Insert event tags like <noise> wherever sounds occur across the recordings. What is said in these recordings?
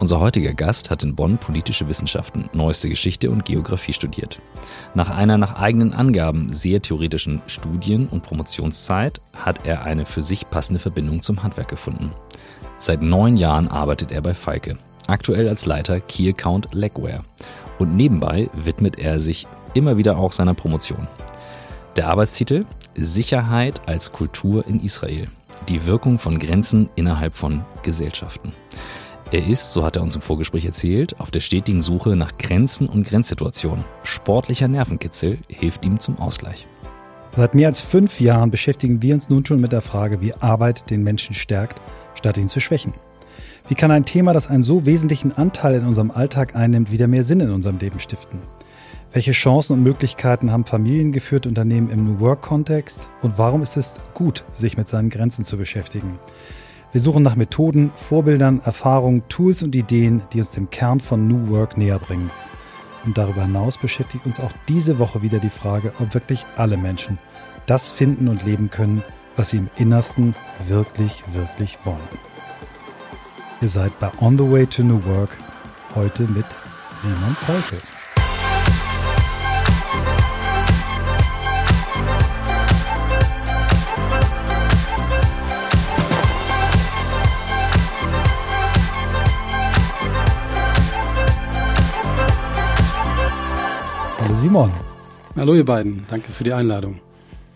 Unser heutiger Gast hat in Bonn politische Wissenschaften, neueste Geschichte und Geografie studiert. Nach einer nach eigenen Angaben sehr theoretischen Studien- und Promotionszeit hat er eine für sich passende Verbindung zum Handwerk gefunden. Seit neun Jahren arbeitet er bei Falke, aktuell als Leiter Key Account Legware. Und nebenbei widmet er sich immer wieder auch seiner Promotion. Der Arbeitstitel Sicherheit als Kultur in Israel. Die Wirkung von Grenzen innerhalb von Gesellschaften. Er ist, so hat er uns im Vorgespräch erzählt, auf der stetigen Suche nach Grenzen und Grenzsituationen. Sportlicher Nervenkitzel hilft ihm zum Ausgleich. Seit mehr als fünf Jahren beschäftigen wir uns nun schon mit der Frage, wie Arbeit den Menschen stärkt, statt ihn zu schwächen. Wie kann ein Thema, das einen so wesentlichen Anteil in unserem Alltag einnimmt, wieder mehr Sinn in unserem Leben stiften? Welche Chancen und Möglichkeiten haben familiengeführte Unternehmen im New Work-Kontext? Und warum ist es gut, sich mit seinen Grenzen zu beschäftigen? Wir suchen nach Methoden, Vorbildern, Erfahrungen, Tools und Ideen, die uns dem Kern von New Work näher bringen. Und darüber hinaus beschäftigt uns auch diese Woche wieder die Frage, ob wirklich alle Menschen das finden und leben können, was sie im Innersten wirklich, wirklich wollen. Ihr seid bei On the Way to New Work heute mit Simon Volke. Simon. Hallo ihr beiden, danke für die Einladung.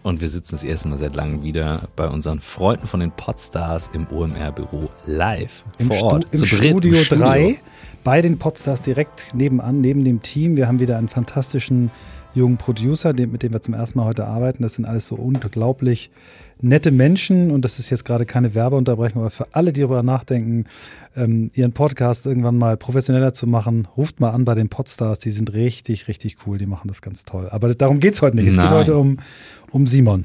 Und wir sitzen das erste Mal seit langem wieder bei unseren Freunden von den Podstars im OMR-Büro live Im, vor Stu Ort. im Studio 3 bei den Podstars direkt nebenan, neben dem Team. Wir haben wieder einen fantastischen jungen Producer, mit dem wir zum ersten Mal heute arbeiten. Das sind alles so unglaublich nette Menschen und das ist jetzt gerade keine Werbeunterbrechung, aber für alle, die darüber nachdenken, ähm, ihren Podcast irgendwann mal professioneller zu machen, ruft mal an bei den Podstars. Die sind richtig, richtig cool. Die machen das ganz toll. Aber darum geht's heute nicht. Es Nein. geht heute um, um Simon.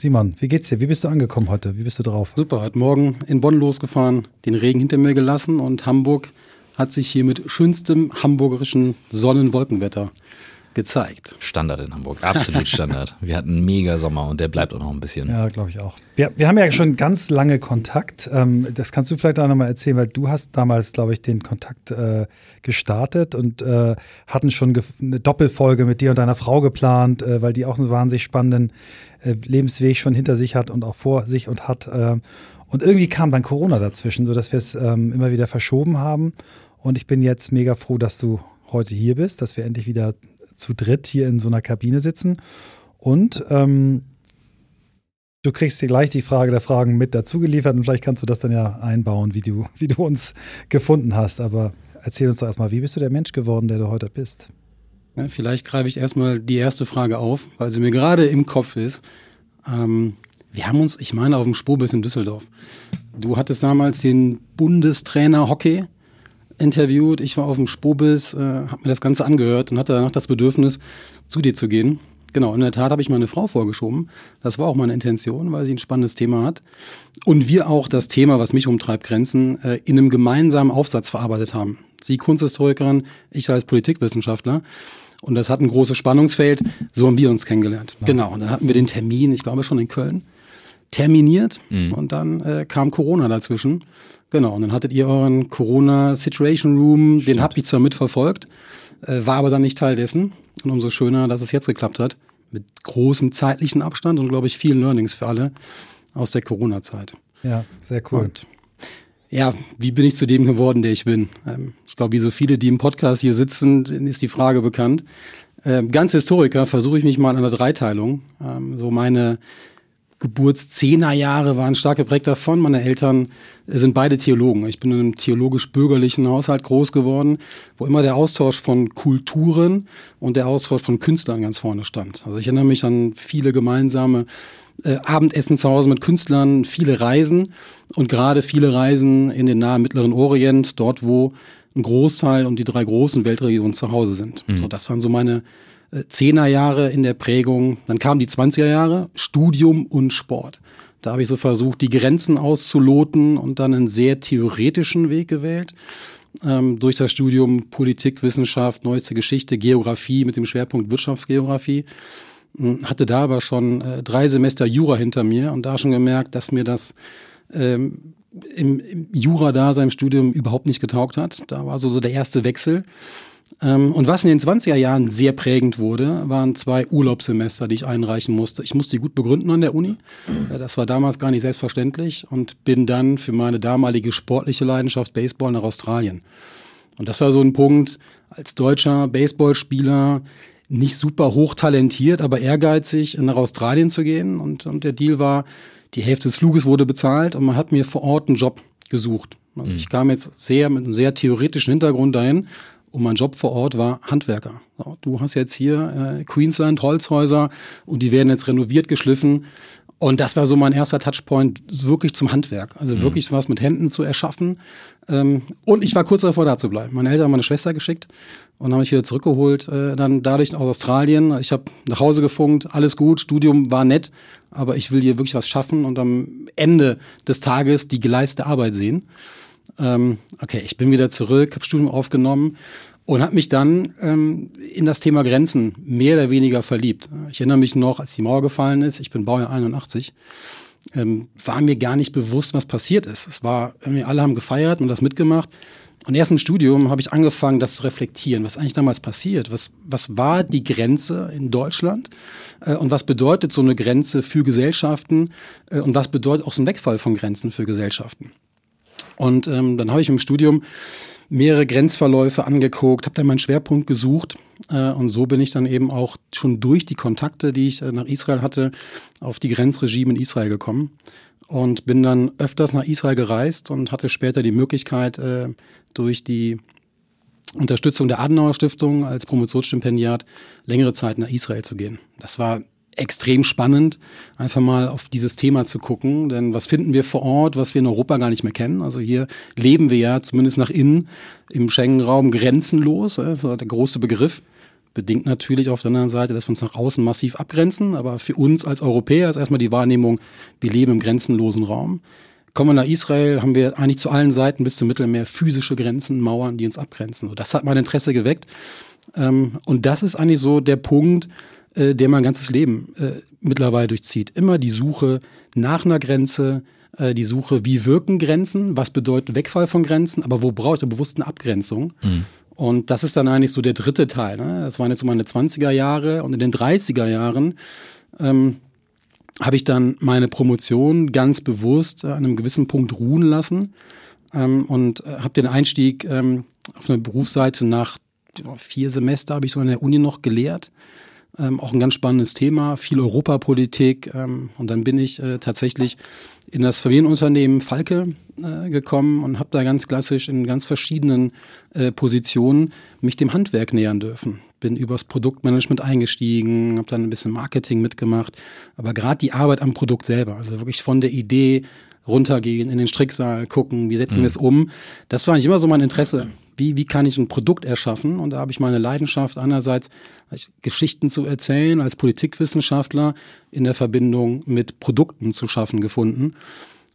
Simon, wie geht's dir? Wie bist du angekommen heute? Wie bist du drauf? Super, heute Morgen in Bonn losgefahren, den Regen hinter mir gelassen und Hamburg hat sich hier mit schönstem hamburgerischen Sonnenwolkenwetter gezeigt. Standard in Hamburg, absolut <laughs> Standard. wir hatten einen mega Sommer und der bleibt auch noch ein bisschen. Ja, glaube ich auch. Wir, wir haben ja schon ganz lange Kontakt. Ähm, das kannst du vielleicht auch nochmal erzählen, weil du hast damals, glaube ich, den Kontakt äh, gestartet und äh, hatten schon eine Doppelfolge mit dir und deiner Frau geplant, äh, weil die auch einen wahnsinnig spannenden äh, Lebensweg schon hinter sich hat und auch vor sich und hat. Äh, und irgendwie kam dann Corona dazwischen, sodass wir es ähm, immer wieder verschoben haben. Und ich bin jetzt mega froh, dass du heute hier bist, dass wir endlich wieder zu dritt hier in so einer Kabine sitzen. Und ähm, du kriegst dir gleich die Frage der Fragen mit dazu geliefert und vielleicht kannst du das dann ja einbauen, wie du, wie du uns gefunden hast. Aber erzähl uns doch erstmal, wie bist du der Mensch geworden, der du heute bist? Ja, vielleicht greife ich erstmal die erste Frage auf, weil sie mir gerade im Kopf ist. Ähm, wir haben uns, ich meine, auf dem Spurbiss in Düsseldorf. Du hattest damals den Bundestrainer Hockey interviewt. Ich war auf dem Spobis, äh, habe mir das Ganze angehört und hatte danach das Bedürfnis, zu dir zu gehen. Genau, in der Tat habe ich meine Frau vorgeschoben. Das war auch meine Intention, weil sie ein spannendes Thema hat. Und wir auch das Thema, was mich umtreibt, Grenzen, äh, in einem gemeinsamen Aufsatz verarbeitet haben. Sie Kunsthistorikerin, ich als Politikwissenschaftler. Und das hat ein großes Spannungsfeld. So haben wir uns kennengelernt. Ja. Genau, und dann hatten wir den Termin, ich glaube schon in Köln, terminiert. Mhm. Und dann äh, kam Corona dazwischen. Genau, und dann hattet ihr euren Corona Situation Room, Stimmt. den habe ich zwar mitverfolgt, äh, war aber dann nicht Teil dessen. Und umso schöner, dass es jetzt geklappt hat. Mit großem zeitlichen Abstand und, glaube ich, vielen Learnings für alle aus der Corona-Zeit. Ja, sehr cool. Und ja, wie bin ich zu dem geworden, der ich bin? Ähm, ich glaube, wie so viele, die im Podcast hier sitzen, ist die Frage bekannt. Ähm, ganz Historiker versuche ich mich mal an der Dreiteilung. Ähm, so meine Geburtszehnerjahre waren stark geprägt davon. Meine Eltern sind beide Theologen. Ich bin in einem theologisch-bürgerlichen Haushalt groß geworden, wo immer der Austausch von Kulturen und der Austausch von Künstlern ganz vorne stand. Also ich erinnere mich an viele gemeinsame äh, Abendessen zu Hause mit Künstlern, viele Reisen und gerade viele Reisen in den nahen Mittleren Orient, dort wo ein Großteil und die drei großen Weltregionen zu Hause sind. Mhm. So, das waren so meine Zehnerjahre in der Prägung. Dann kamen die 20er Jahre, Studium und Sport. Da habe ich so versucht, die Grenzen auszuloten und dann einen sehr theoretischen Weg gewählt. Ähm, durch das Studium Politik, Wissenschaft, neueste Geschichte, Geografie mit dem Schwerpunkt Wirtschaftsgeografie. Hm, hatte da aber schon äh, drei Semester Jura hinter mir und da schon gemerkt, dass mir das ähm, im, im Jura da seinem Studium überhaupt nicht getaugt hat. Da war so, so der erste Wechsel. Ähm, und was in den 20er Jahren sehr prägend wurde, waren zwei Urlaubssemester, die ich einreichen musste. Ich musste die gut begründen an der Uni. Äh, das war damals gar nicht selbstverständlich und bin dann für meine damalige sportliche Leidenschaft Baseball nach Australien. Und das war so ein Punkt, als deutscher Baseballspieler nicht super hochtalentiert, aber ehrgeizig, nach Australien zu gehen. Und, und der Deal war, die Hälfte des Fluges wurde bezahlt und man hat mir vor Ort einen Job gesucht. Also. Ich kam jetzt sehr mit einem sehr theoretischen Hintergrund dahin und mein Job vor Ort war Handwerker. So, du hast jetzt hier äh, Queensland Holzhäuser und die werden jetzt renoviert, geschliffen. Und das war so mein erster Touchpoint wirklich zum Handwerk. Also mhm. wirklich was mit Händen zu erschaffen. Ähm, und ich war kurz davor, da zu bleiben. Meine Eltern haben meine Schwester geschickt und habe mich wieder zurückgeholt. Äh, dann dadurch aus Australien. Ich habe nach Hause gefunkt, alles gut, Studium war nett, aber ich will hier wirklich was schaffen und am Ende des Tages die geleiste Arbeit sehen. Ähm, okay, ich bin wieder zurück, habe Studium aufgenommen und habe mich dann ähm, in das Thema Grenzen mehr oder weniger verliebt. Ich erinnere mich noch, als die Mauer gefallen ist, ich bin Baujahr 81, ähm, war mir gar nicht bewusst, was passiert ist. Es war, irgendwie alle haben gefeiert und das mitgemacht. Und erst im Studium habe ich angefangen, das zu reflektieren, was eigentlich damals passiert. Was, was war die Grenze in Deutschland? Äh, und was bedeutet so eine Grenze für Gesellschaften? Äh, und was bedeutet auch so ein Wegfall von Grenzen für Gesellschaften? Und ähm, dann habe ich im Studium mehrere Grenzverläufe angeguckt, habe dann meinen Schwerpunkt gesucht äh, und so bin ich dann eben auch schon durch die Kontakte, die ich äh, nach Israel hatte, auf die Grenzregime in Israel gekommen und bin dann öfters nach Israel gereist und hatte später die Möglichkeit äh, durch die Unterstützung der Adenauer Stiftung als Promotionsstipendiat längere Zeit nach Israel zu gehen. Das war extrem spannend, einfach mal auf dieses Thema zu gucken. Denn was finden wir vor Ort, was wir in Europa gar nicht mehr kennen? Also hier leben wir ja zumindest nach innen im Schengen-Raum grenzenlos. Das ist der große Begriff. Bedingt natürlich auf der anderen Seite, dass wir uns nach außen massiv abgrenzen. Aber für uns als Europäer ist erstmal die Wahrnehmung, wir leben im grenzenlosen Raum. Kommen wir nach Israel, haben wir eigentlich zu allen Seiten bis zum Mittelmeer physische Grenzen, Mauern, die uns abgrenzen. Das hat mein Interesse geweckt. Ähm, und das ist eigentlich so der Punkt, äh, der mein ganzes Leben äh, mittlerweile durchzieht. Immer die Suche nach einer Grenze, äh, die Suche, wie wirken Grenzen, was bedeutet Wegfall von Grenzen, aber wo braucht ihr bewusst eine Abgrenzung? Mhm. Und das ist dann eigentlich so der dritte Teil. Ne? Das waren jetzt so meine 20er Jahre und in den 30er Jahren ähm, habe ich dann meine Promotion ganz bewusst an einem gewissen Punkt ruhen lassen ähm, und äh, habe den Einstieg ähm, auf eine Berufsseite nach vier Semester habe ich so an der Uni noch gelehrt ähm, auch ein ganz spannendes Thema, viel Europapolitik. Ähm, und dann bin ich äh, tatsächlich in das Familienunternehmen Falke äh, gekommen und habe da ganz klassisch in ganz verschiedenen äh, Positionen mich dem Handwerk nähern dürfen. Bin übers Produktmanagement eingestiegen, habe dann ein bisschen Marketing mitgemacht, aber gerade die Arbeit am Produkt selber, also wirklich von der Idee runtergehen, in den Stricksaal gucken, wie setzen mhm. wir es um. Das war eigentlich immer so mein Interesse. Wie, wie kann ich ein Produkt erschaffen? Und da habe ich meine Leidenschaft einerseits, Geschichten zu erzählen, als Politikwissenschaftler in der Verbindung mit Produkten zu schaffen gefunden.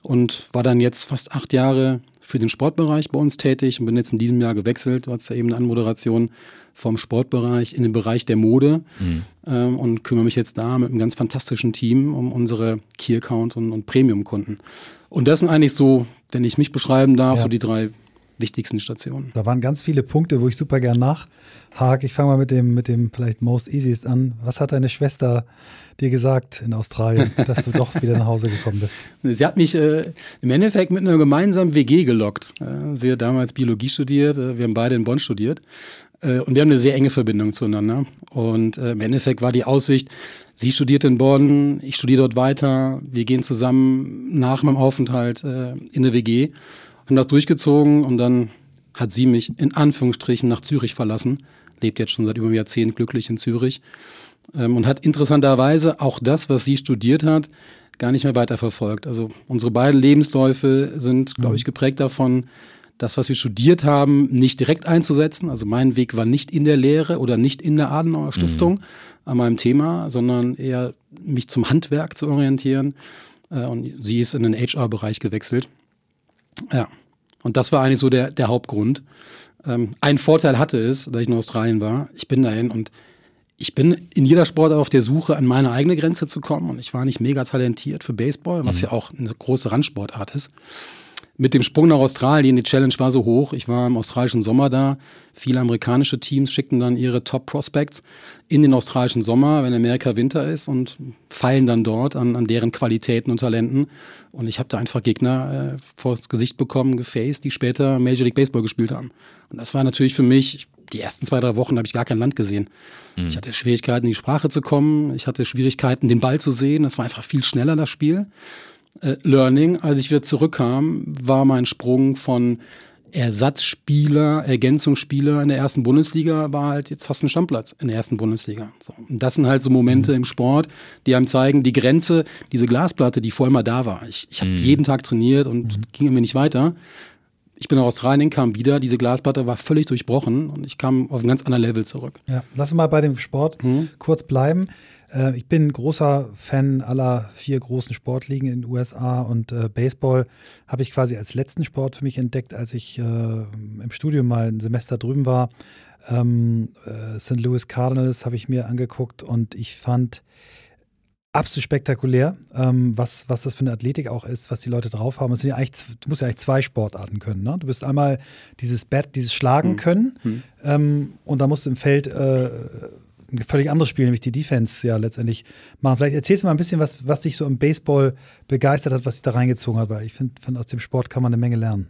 Und war dann jetzt fast acht Jahre für den Sportbereich bei uns tätig und bin jetzt in diesem Jahr gewechselt. Du hast ja eben eine Anmoderation vom Sportbereich in den Bereich der Mode mhm. ähm, und kümmere mich jetzt da mit einem ganz fantastischen Team um unsere Key Account und, und Premium-Kunden. Und das sind eigentlich so, wenn ich mich beschreiben darf, ja. so die drei wichtigsten Stationen. Da waren ganz viele Punkte, wo ich super gern nachhake. Ich fange mal mit dem, mit dem vielleicht most easiest an. Was hat deine Schwester dir gesagt in Australien, <laughs> dass du doch wieder nach Hause gekommen bist? Sie hat mich äh, im Endeffekt mit einer gemeinsamen WG gelockt. Äh, sie hat damals Biologie studiert, äh, wir haben beide in Bonn studiert. Äh, und wir haben eine sehr enge Verbindung zueinander. Und äh, im Endeffekt war die Aussicht, sie studiert in Bonn, ich studiere dort weiter, wir gehen zusammen nach meinem Aufenthalt äh, in der WG, haben das durchgezogen und dann hat sie mich in Anführungsstrichen nach Zürich verlassen, lebt jetzt schon seit über einem Jahrzehnt glücklich in Zürich ähm, und hat interessanterweise auch das, was sie studiert hat, gar nicht mehr weiterverfolgt. Also unsere beiden Lebensläufe sind, glaube ich, geprägt davon, das, was wir studiert haben, nicht direkt einzusetzen. Also mein Weg war nicht in der Lehre oder nicht in der Adenauer Stiftung mhm. an meinem Thema, sondern eher mich zum Handwerk zu orientieren. Äh, und sie ist in den HR-Bereich gewechselt. Ja. Und das war eigentlich so der, der Hauptgrund. Ähm, ein Vorteil hatte es, dass ich in Australien war. Ich bin dahin und ich bin in jeder Sportart auf der Suche, an meine eigene Grenze zu kommen. Und ich war nicht mega talentiert für Baseball, was mhm. ja auch eine große Randsportart ist. Mit dem Sprung nach Australien, die Challenge war so hoch. Ich war im australischen Sommer da. Viele amerikanische Teams schickten dann ihre Top Prospects in den australischen Sommer, wenn Amerika Winter ist und feilen dann dort an, an deren Qualitäten und Talenten. Und ich habe da einfach Gegner äh, vors Gesicht bekommen, gefaced, die später Major League Baseball gespielt haben. Und das war natürlich für mich, die ersten zwei, drei Wochen habe ich gar kein Land gesehen. Mhm. Ich hatte Schwierigkeiten, in die Sprache zu kommen. Ich hatte Schwierigkeiten, den Ball zu sehen. Das war einfach viel schneller, das Spiel äh, Learning, als ich wieder zurückkam, war mein Sprung von Ersatzspieler, Ergänzungsspieler in der ersten Bundesliga war halt, jetzt hast du einen Stammplatz in der ersten Bundesliga. So. Und das sind halt so Momente mhm. im Sport, die einem zeigen, die Grenze, diese Glasplatte, die vorher mal da war. Ich, ich habe mhm. jeden Tag trainiert und mhm. ging mir nicht weiter. Ich bin aus Australien, kam wieder, diese Glasplatte war völlig durchbrochen und ich kam auf ein ganz anderes Level zurück. Ja, lass uns mal bei dem Sport mhm. kurz bleiben. Äh, ich bin großer Fan aller vier großen Sportligen in den USA und äh, Baseball habe ich quasi als letzten Sport für mich entdeckt, als ich äh, im Studium mal ein Semester drüben war. Ähm, äh, St. Louis Cardinals habe ich mir angeguckt und ich fand absolut spektakulär, ähm, was, was das für eine Athletik auch ist, was die Leute drauf haben. Ja du musst ja eigentlich zwei Sportarten können. Ne? Du bist einmal dieses Bat, dieses Schlagen mhm. können mhm. Ähm, und da musst du im Feld äh, ein völlig anderes Spiel, nämlich die Defense ja letztendlich machen. Vielleicht erzählst du mal ein bisschen, was, was dich so im Baseball begeistert hat, was dich da reingezogen hat, weil ich finde, find, aus dem Sport kann man eine Menge lernen.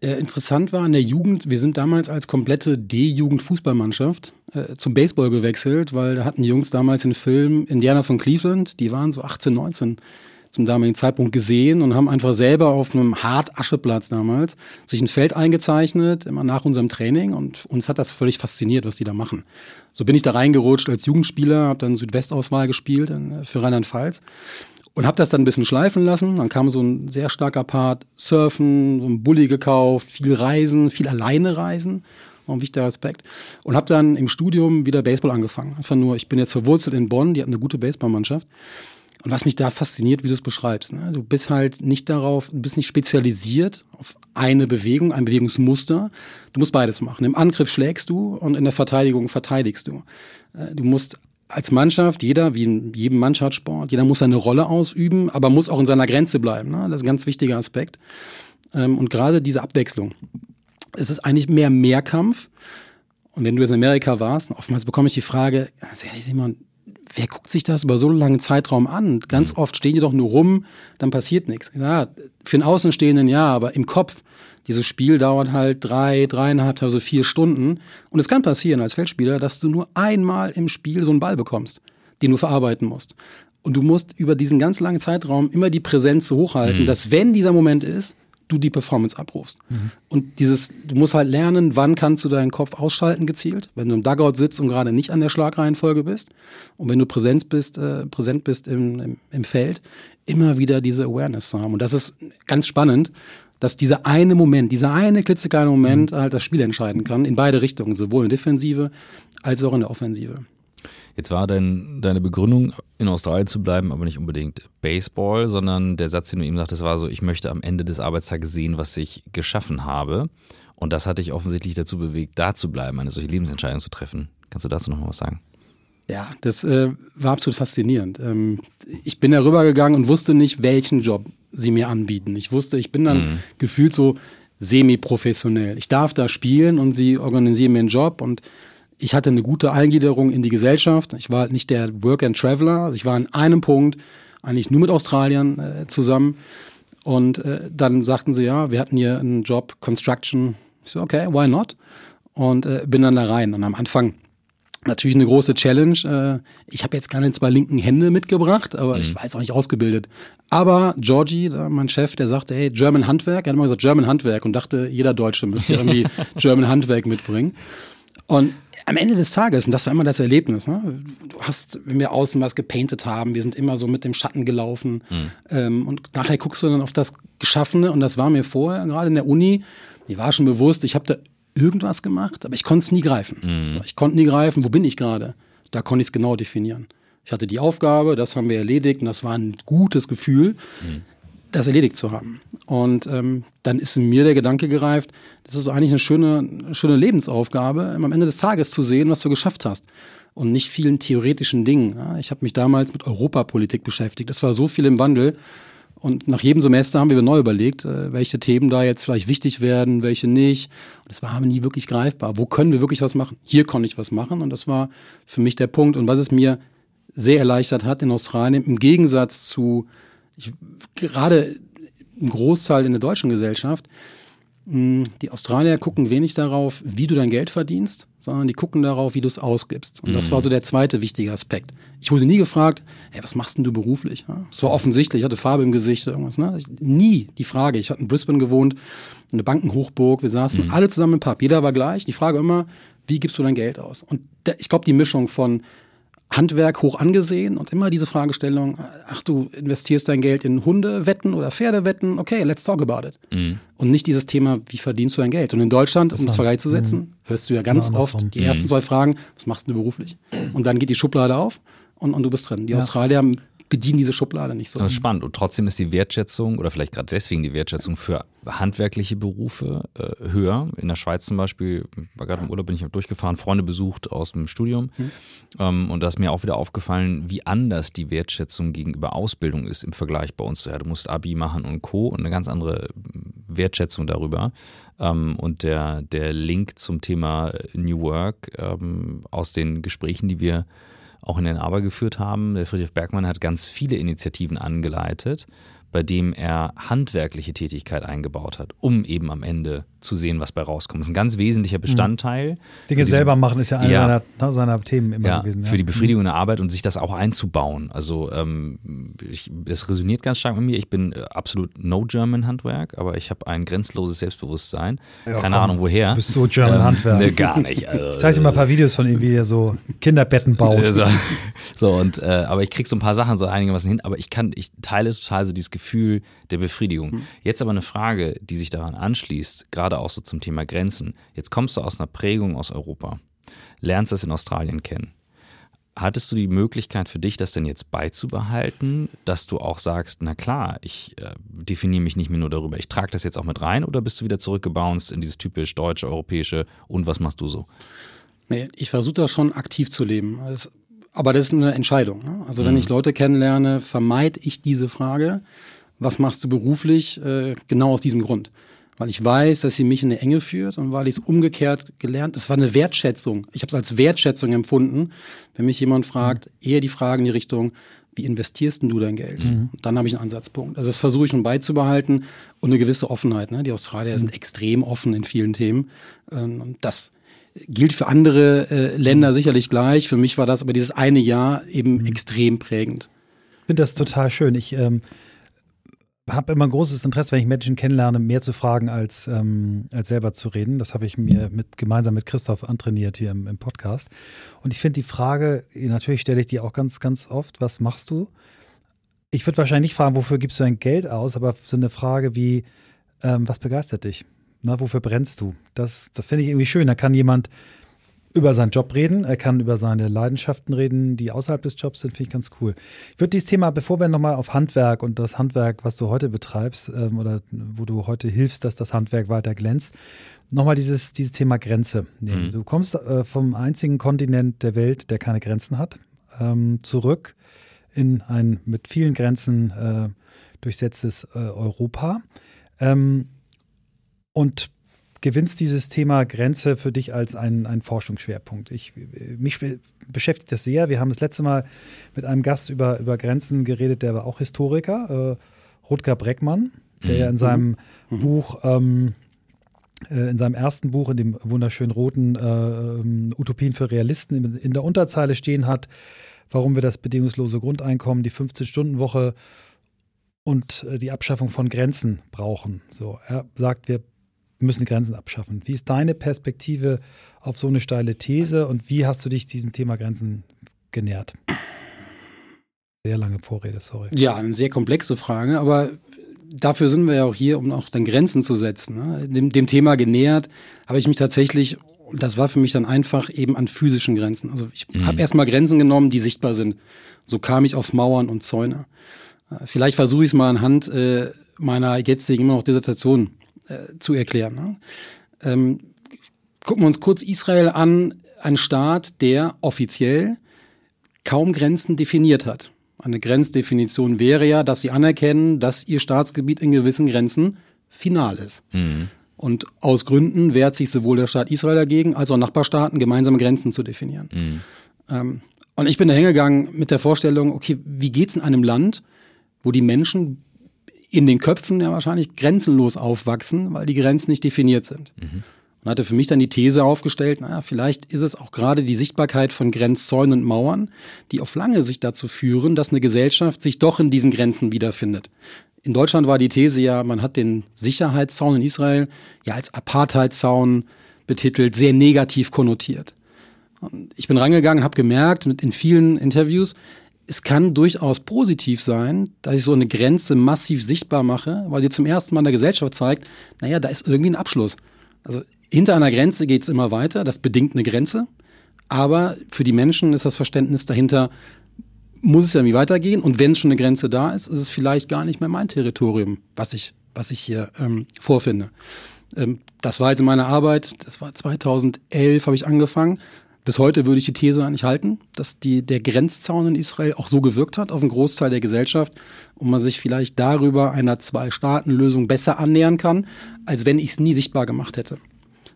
Äh, interessant war in der Jugend, wir sind damals als komplette D-Jugend-Fußballmannschaft äh, zum Baseball gewechselt, weil da hatten die Jungs damals den Film Indiana von Cleveland, die waren so 18, 19 zum damaligen Zeitpunkt gesehen und haben einfach selber auf einem hart Ascheplatz damals sich ein Feld eingezeichnet, immer nach unserem Training und uns hat das völlig fasziniert, was die da machen. So bin ich da reingerutscht als Jugendspieler, habe dann Südwestauswahl gespielt für Rheinland-Pfalz und habe das dann ein bisschen schleifen lassen. Dann kam so ein sehr starker Part Surfen, so ein Bulli gekauft, viel Reisen, viel alleine reisen ein wichtiger Aspekt. Und habe dann im Studium wieder Baseball angefangen. Einfach nur, ich bin jetzt verwurzelt in Bonn, die hat eine gute Baseballmannschaft. Und was mich da fasziniert, wie du es beschreibst, ne? du bist halt nicht darauf, du bist nicht spezialisiert auf eine Bewegung, ein Bewegungsmuster. Du musst beides machen. Im Angriff schlägst du und in der Verteidigung verteidigst du. Äh, du musst als Mannschaft, jeder, wie in jedem Mannschaftssport, jeder muss seine Rolle ausüben, aber muss auch in seiner Grenze bleiben. Ne? Das ist ein ganz wichtiger Aspekt. Ähm, und gerade diese Abwechslung. Es ist eigentlich mehr Mehrkampf. Und wenn du jetzt in Amerika warst, oftmals bekomme ich die Frage, Simon, wer guckt sich das über so einen langen Zeitraum an? Ganz mhm. oft stehen die doch nur rum, dann passiert nichts. Ja, für den Außenstehenden ja, aber im Kopf, dieses Spiel dauert halt drei, dreieinhalb, also vier Stunden. Und es kann passieren als Feldspieler, dass du nur einmal im Spiel so einen Ball bekommst, den du verarbeiten musst. Und du musst über diesen ganz langen Zeitraum immer die Präsenz so hochhalten, mhm. dass wenn dieser Moment ist, du die Performance abrufst. Mhm. Und dieses, du musst halt lernen, wann kannst du deinen Kopf ausschalten gezielt, wenn du im Dugout sitzt und gerade nicht an der Schlagreihenfolge bist. Und wenn du präsent bist, äh, präsent bist im, im, im Feld, immer wieder diese Awareness zu haben. Und das ist ganz spannend, dass dieser eine Moment, dieser eine klitzekleine Moment mhm. halt das Spiel entscheiden kann, in beide Richtungen, sowohl in Defensive als auch in der Offensive. Jetzt war dein, deine Begründung, in Australien zu bleiben, aber nicht unbedingt Baseball, sondern der Satz, den du ihm sagtest, war so, ich möchte am Ende des Arbeitstages sehen, was ich geschaffen habe. Und das hat dich offensichtlich dazu bewegt, da zu bleiben, eine solche Lebensentscheidung zu treffen. Kannst du dazu noch mal was sagen? Ja, das äh, war absolut faszinierend. Ähm, ich bin da rübergegangen und wusste nicht, welchen Job sie mir anbieten. Ich wusste, ich bin dann mhm. gefühlt so semi-professionell. Ich darf da spielen und sie organisieren mir einen Job und ich hatte eine gute Eingliederung in die Gesellschaft. Ich war halt nicht der Work and Traveler. Also ich war an einem Punkt eigentlich nur mit Australiern äh, zusammen. Und äh, dann sagten sie, ja, wir hatten hier einen Job, Construction. Ich so, okay, why not? Und äh, bin dann da rein. Und am Anfang natürlich eine große Challenge. Äh, ich habe jetzt keine zwei linken Hände mitgebracht, aber mhm. ich war jetzt auch nicht ausgebildet. Aber Georgie, mein Chef, der sagte, hey, German Handwerk. Er hat immer gesagt, German Handwerk und dachte, jeder Deutsche müsste <laughs> irgendwie German Handwerk mitbringen. Und am Ende des Tages, und das war immer das Erlebnis, ne? du hast, wenn wir außen was gepainted haben, wir sind immer so mit dem Schatten gelaufen mhm. ähm, und nachher guckst du dann auf das Geschaffene und das war mir vorher, gerade in der Uni, mir war schon bewusst, ich habe da irgendwas gemacht, aber ich konnte es nie greifen. Mhm. Ich konnte nie greifen, wo bin ich gerade? Da konnte ich es genau definieren. Ich hatte die Aufgabe, das haben wir erledigt und das war ein gutes Gefühl. Mhm das erledigt zu haben. Und ähm, dann ist mir der Gedanke gereift, das ist eigentlich eine schöne, schöne Lebensaufgabe, am Ende des Tages zu sehen, was du geschafft hast. Und nicht vielen theoretischen Dingen. Ja. Ich habe mich damals mit Europapolitik beschäftigt. Es war so viel im Wandel. Und nach jedem Semester haben wir neu überlegt, äh, welche Themen da jetzt vielleicht wichtig werden, welche nicht. Und das war nie wirklich greifbar. Wo können wir wirklich was machen? Hier konnte ich was machen und das war für mich der Punkt. Und was es mir sehr erleichtert hat in Australien, im Gegensatz zu ich, gerade ein Großteil in der deutschen Gesellschaft, hm, die Australier gucken wenig darauf, wie du dein Geld verdienst, sondern die gucken darauf, wie du es ausgibst. Und das war so der zweite wichtige Aspekt. Ich wurde nie gefragt, hey, was machst denn du beruflich? So offensichtlich, ich hatte Farbe im Gesicht, irgendwas. Ne? Nie die Frage. Ich hatte in Brisbane gewohnt, eine Bankenhochburg, wir saßen mhm. alle zusammen im Pub, jeder war gleich. Die Frage immer, wie gibst du dein Geld aus? Und ich glaube, die Mischung von Handwerk hoch angesehen und immer diese Fragestellung, ach du investierst dein Geld in Hundewetten oder Pferdewetten, okay, let's talk about it. Mhm. Und nicht dieses Thema, wie verdienst du dein Geld? Und in Deutschland, um das Vergleich zu setzen, mhm. hörst du ja ganz ja, oft die mhm. ersten zwei Fragen, was machst du beruflich? Und dann geht die Schublade auf und, und du bist drin. Die ja. Australier bedienen diese Schublade nicht so. Das ist spannend. Und trotzdem ist die Wertschätzung oder vielleicht gerade deswegen die Wertschätzung für handwerkliche Berufe äh, höher. In der Schweiz zum Beispiel, war gerade im Urlaub, bin ich durchgefahren, Freunde besucht aus dem Studium. Mhm. Ähm, und da ist mir auch wieder aufgefallen, wie anders die Wertschätzung gegenüber Ausbildung ist im Vergleich bei uns. Ja, du musst Abi machen und Co. und eine ganz andere Wertschätzung darüber. Ähm, und der, der Link zum Thema New Work ähm, aus den Gesprächen, die wir auch in den Aber geführt haben. Der Friedrich Bergmann hat ganz viele Initiativen angeleitet, bei dem er handwerkliche Tätigkeit eingebaut hat, um eben am Ende zu sehen, was bei rauskommt. Das ist ein ganz wesentlicher mhm. Bestandteil. Dinge diesem, selber machen ist ja einer ja, seiner, seiner, Themen immer ja, gewesen. Ja. Für die Befriedigung der Arbeit und sich das auch einzubauen. Also ähm, ich, das resoniert ganz stark mit mir. Ich bin äh, absolut no German Handwerk, aber ich habe ein grenzloses Selbstbewusstsein. Keine komm, Ahnung woher. Du bist so German ähm, Handwerk. Ne, gar nicht. <laughs> Also, ich zeige dir mal ein paar Videos von ihm, wie er so Kinderbetten baut. <laughs> so, so und äh, aber ich krieg so ein paar Sachen so einigermaßen hin, aber ich kann, ich teile total so dieses Gefühl der Befriedigung. Hm. Jetzt aber eine Frage, die sich daran anschließt, gerade auch so zum Thema Grenzen. Jetzt kommst du aus einer Prägung aus Europa, lernst es in Australien kennen. Hattest du die Möglichkeit für dich, das denn jetzt beizubehalten, dass du auch sagst, na klar, ich äh, definiere mich nicht mehr nur darüber, ich trage das jetzt auch mit rein oder bist du wieder zurückgebounced in dieses typisch deutsche, europäische und was machst du so? Nee, ich versuche da schon aktiv zu leben. aber das ist eine Entscheidung. Ne? Also wenn mhm. ich Leute kennenlerne, vermeide ich diese Frage, was machst du beruflich, äh, genau aus diesem Grund weil ich weiß, dass sie mich in eine Enge führt und weil ich es umgekehrt gelernt, es war eine Wertschätzung. Ich habe es als Wertschätzung empfunden, wenn mich jemand fragt, eher die Frage in die Richtung, wie investierst denn du dein Geld? Mhm. Dann habe ich einen Ansatzpunkt. Also das versuche ich schon beizubehalten und eine gewisse Offenheit. Ne? Die Australier mhm. sind extrem offen in vielen Themen. Ähm, und das gilt für andere äh, Länder sicherlich gleich. Für mich war das aber dieses eine Jahr eben mhm. extrem prägend. Ich finde das total schön. Ich ähm, habe immer ein großes Interesse, wenn ich Menschen kennenlerne, mehr zu fragen als, ähm, als selber zu reden. Das habe ich mir mit, gemeinsam mit Christoph antrainiert hier im, im Podcast. Und ich finde die Frage, natürlich stelle ich die auch ganz, ganz oft, was machst du? Ich würde wahrscheinlich nicht fragen, wofür gibst du dein Geld aus, aber so eine Frage wie, ähm, was begeistert dich? Na, wofür brennst du? Das, das finde ich irgendwie schön. Da kann jemand über seinen Job reden, er kann über seine Leidenschaften reden, die außerhalb des Jobs sind, finde ich ganz cool. Ich würde dieses Thema, bevor wir nochmal auf Handwerk und das Handwerk, was du heute betreibst ähm, oder wo du heute hilfst, dass das Handwerk weiter glänzt, nochmal dieses, dieses Thema Grenze nehmen. Mhm. Du kommst äh, vom einzigen Kontinent der Welt, der keine Grenzen hat, ähm, zurück in ein mit vielen Grenzen äh, durchsetztes äh, Europa. Ähm, und gewinnst dieses Thema Grenze für dich als ein, ein Forschungsschwerpunkt? Ich, mich beschäftigt das sehr. Wir haben das letzte Mal mit einem Gast über, über Grenzen geredet, der war auch Historiker, äh, Rutger Breckmann, der ja in mhm. seinem mhm. Buch, ähm, äh, in seinem ersten Buch, in dem wunderschönen roten äh, Utopien für Realisten, in, in der Unterzeile stehen hat, warum wir das bedingungslose Grundeinkommen, die 15-Stunden-Woche und äh, die Abschaffung von Grenzen brauchen. So, er sagt, wir wir müssen Grenzen abschaffen. Wie ist deine Perspektive auf so eine steile These und wie hast du dich diesem Thema Grenzen genähert? Sehr lange Vorrede, sorry. Ja, eine sehr komplexe Frage, aber dafür sind wir ja auch hier, um auch dann Grenzen zu setzen. Ne? Dem, dem, Thema genähert habe ich mich tatsächlich, und das war für mich dann einfach eben an physischen Grenzen. Also ich mhm. habe erstmal Grenzen genommen, die sichtbar sind. So kam ich auf Mauern und Zäune. Äh, vielleicht versuche ich es mal anhand äh, meiner jetzigen immer noch Dissertation äh, zu erklären. Ne? Ähm, gucken wir uns kurz Israel an, ein Staat, der offiziell kaum Grenzen definiert hat. Eine Grenzdefinition wäre ja, dass sie anerkennen, dass ihr Staatsgebiet in gewissen Grenzen final ist. Mhm. Und aus Gründen wehrt sich sowohl der Staat Israel dagegen, als auch Nachbarstaaten, gemeinsame Grenzen zu definieren. Mhm. Ähm, und ich bin da hingegangen mit der Vorstellung, okay, wie geht's in einem Land, wo die Menschen in den Köpfen ja wahrscheinlich grenzenlos aufwachsen, weil die Grenzen nicht definiert sind. Mhm. Und hatte für mich dann die These aufgestellt, naja, vielleicht ist es auch gerade die Sichtbarkeit von Grenzzäunen und Mauern, die auf lange Sicht dazu führen, dass eine Gesellschaft sich doch in diesen Grenzen wiederfindet. In Deutschland war die These ja, man hat den Sicherheitszaun in Israel ja als Apartheidzaun betitelt, sehr negativ konnotiert. Und ich bin rangegangen, habe gemerkt mit in vielen Interviews, es kann durchaus positiv sein, dass ich so eine Grenze massiv sichtbar mache, weil sie zum ersten Mal in der Gesellschaft zeigt, naja, da ist irgendwie ein Abschluss. Also hinter einer Grenze geht es immer weiter, das bedingt eine Grenze. Aber für die Menschen ist das Verständnis dahinter, muss es irgendwie weitergehen. Und wenn schon eine Grenze da ist, ist es vielleicht gar nicht mehr mein Territorium, was ich, was ich hier ähm, vorfinde. Ähm, das war jetzt in meiner Arbeit, das war 2011, habe ich angefangen. Bis heute würde ich die These nicht halten, dass die, der Grenzzaun in Israel auch so gewirkt hat auf einen Großteil der Gesellschaft und man sich vielleicht darüber einer Zwei-Staaten-Lösung besser annähern kann, als wenn ich es nie sichtbar gemacht hätte.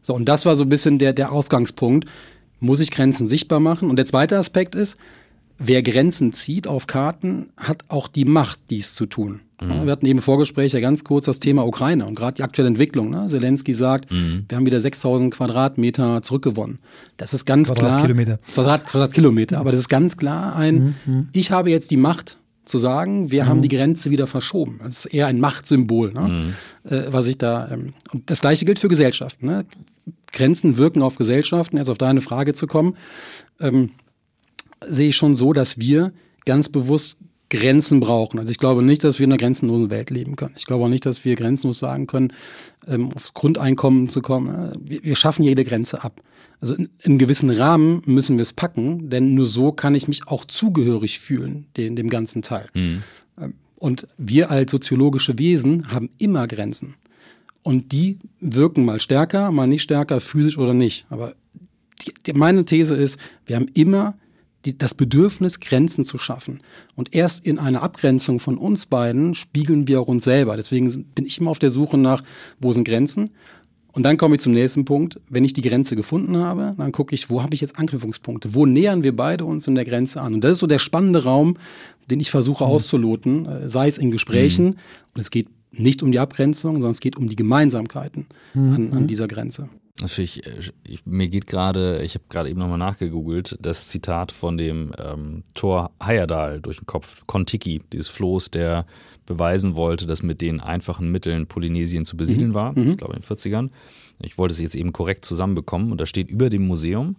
So, und das war so ein bisschen der, der Ausgangspunkt. Muss ich Grenzen sichtbar machen? Und der zweite Aspekt ist, wer Grenzen zieht auf Karten, hat auch die Macht, dies zu tun. Mhm. Wir hatten eben im Vorgespräch ja ganz kurz das Thema Ukraine und gerade die aktuelle Entwicklung. Ne? Zelensky sagt, mhm. wir haben wieder 6000 Quadratmeter zurückgewonnen. Das ist ganz Quadratkilometer. klar. Quadrat, Quadratkilometer. Aber das ist ganz klar ein, mhm. mhm. ich habe jetzt die Macht zu sagen, wir haben mhm. die Grenze wieder verschoben. Das ist eher ein Machtsymbol, ne? Mhm. Äh, was ich da. Ähm, und das gleiche gilt für Gesellschaften. Ne? Grenzen wirken auf Gesellschaften, jetzt auf deine Frage zu kommen, ähm, sehe ich schon so, dass wir ganz bewusst Grenzen brauchen. Also ich glaube nicht, dass wir in einer grenzenlosen Welt leben können. Ich glaube auch nicht, dass wir grenzenlos sagen können, ähm, aufs Grundeinkommen zu kommen. Wir, wir, schaffen jede Grenze ab. Also in, in einem gewissen Rahmen müssen wir es packen, denn nur so kann ich mich auch zugehörig fühlen, den, dem ganzen Teil. Mhm. Ähm, und wir als soziologische Wesen haben immer Grenzen. Und die wirken mal stärker, mal nicht stärker, physisch oder nicht. Aber die, die, meine These ist, wir haben immer die, das Bedürfnis, Grenzen zu schaffen. Und erst in einer Abgrenzung von uns beiden spiegeln wir auch uns selber. Deswegen bin ich immer auf der Suche nach, wo sind Grenzen? Und dann komme ich zum nächsten Punkt. Wenn ich die Grenze gefunden habe, dann gucke ich, wo habe ich jetzt Anknüpfungspunkte? Wo nähern wir beide uns in der Grenze an? Und das ist so der spannende Raum, den ich versuche mhm. auszuloten, äh, sei es in Gesprächen. Mhm. Und es geht nicht um die Abgrenzung, sondern es geht um die Gemeinsamkeiten mhm. an, an, dieser Grenze. Also ich, ich, mir geht gerade, ich habe gerade eben nochmal nachgegoogelt, das Zitat von dem ähm, Thor Heyerdahl durch den Kopf, Kontiki, dieses Floß, der beweisen wollte, dass mit den einfachen Mitteln Polynesien zu besiedeln mhm. war, mhm. ich glaube in den 40ern. Ich wollte es jetzt eben korrekt zusammenbekommen und da steht über dem Museum,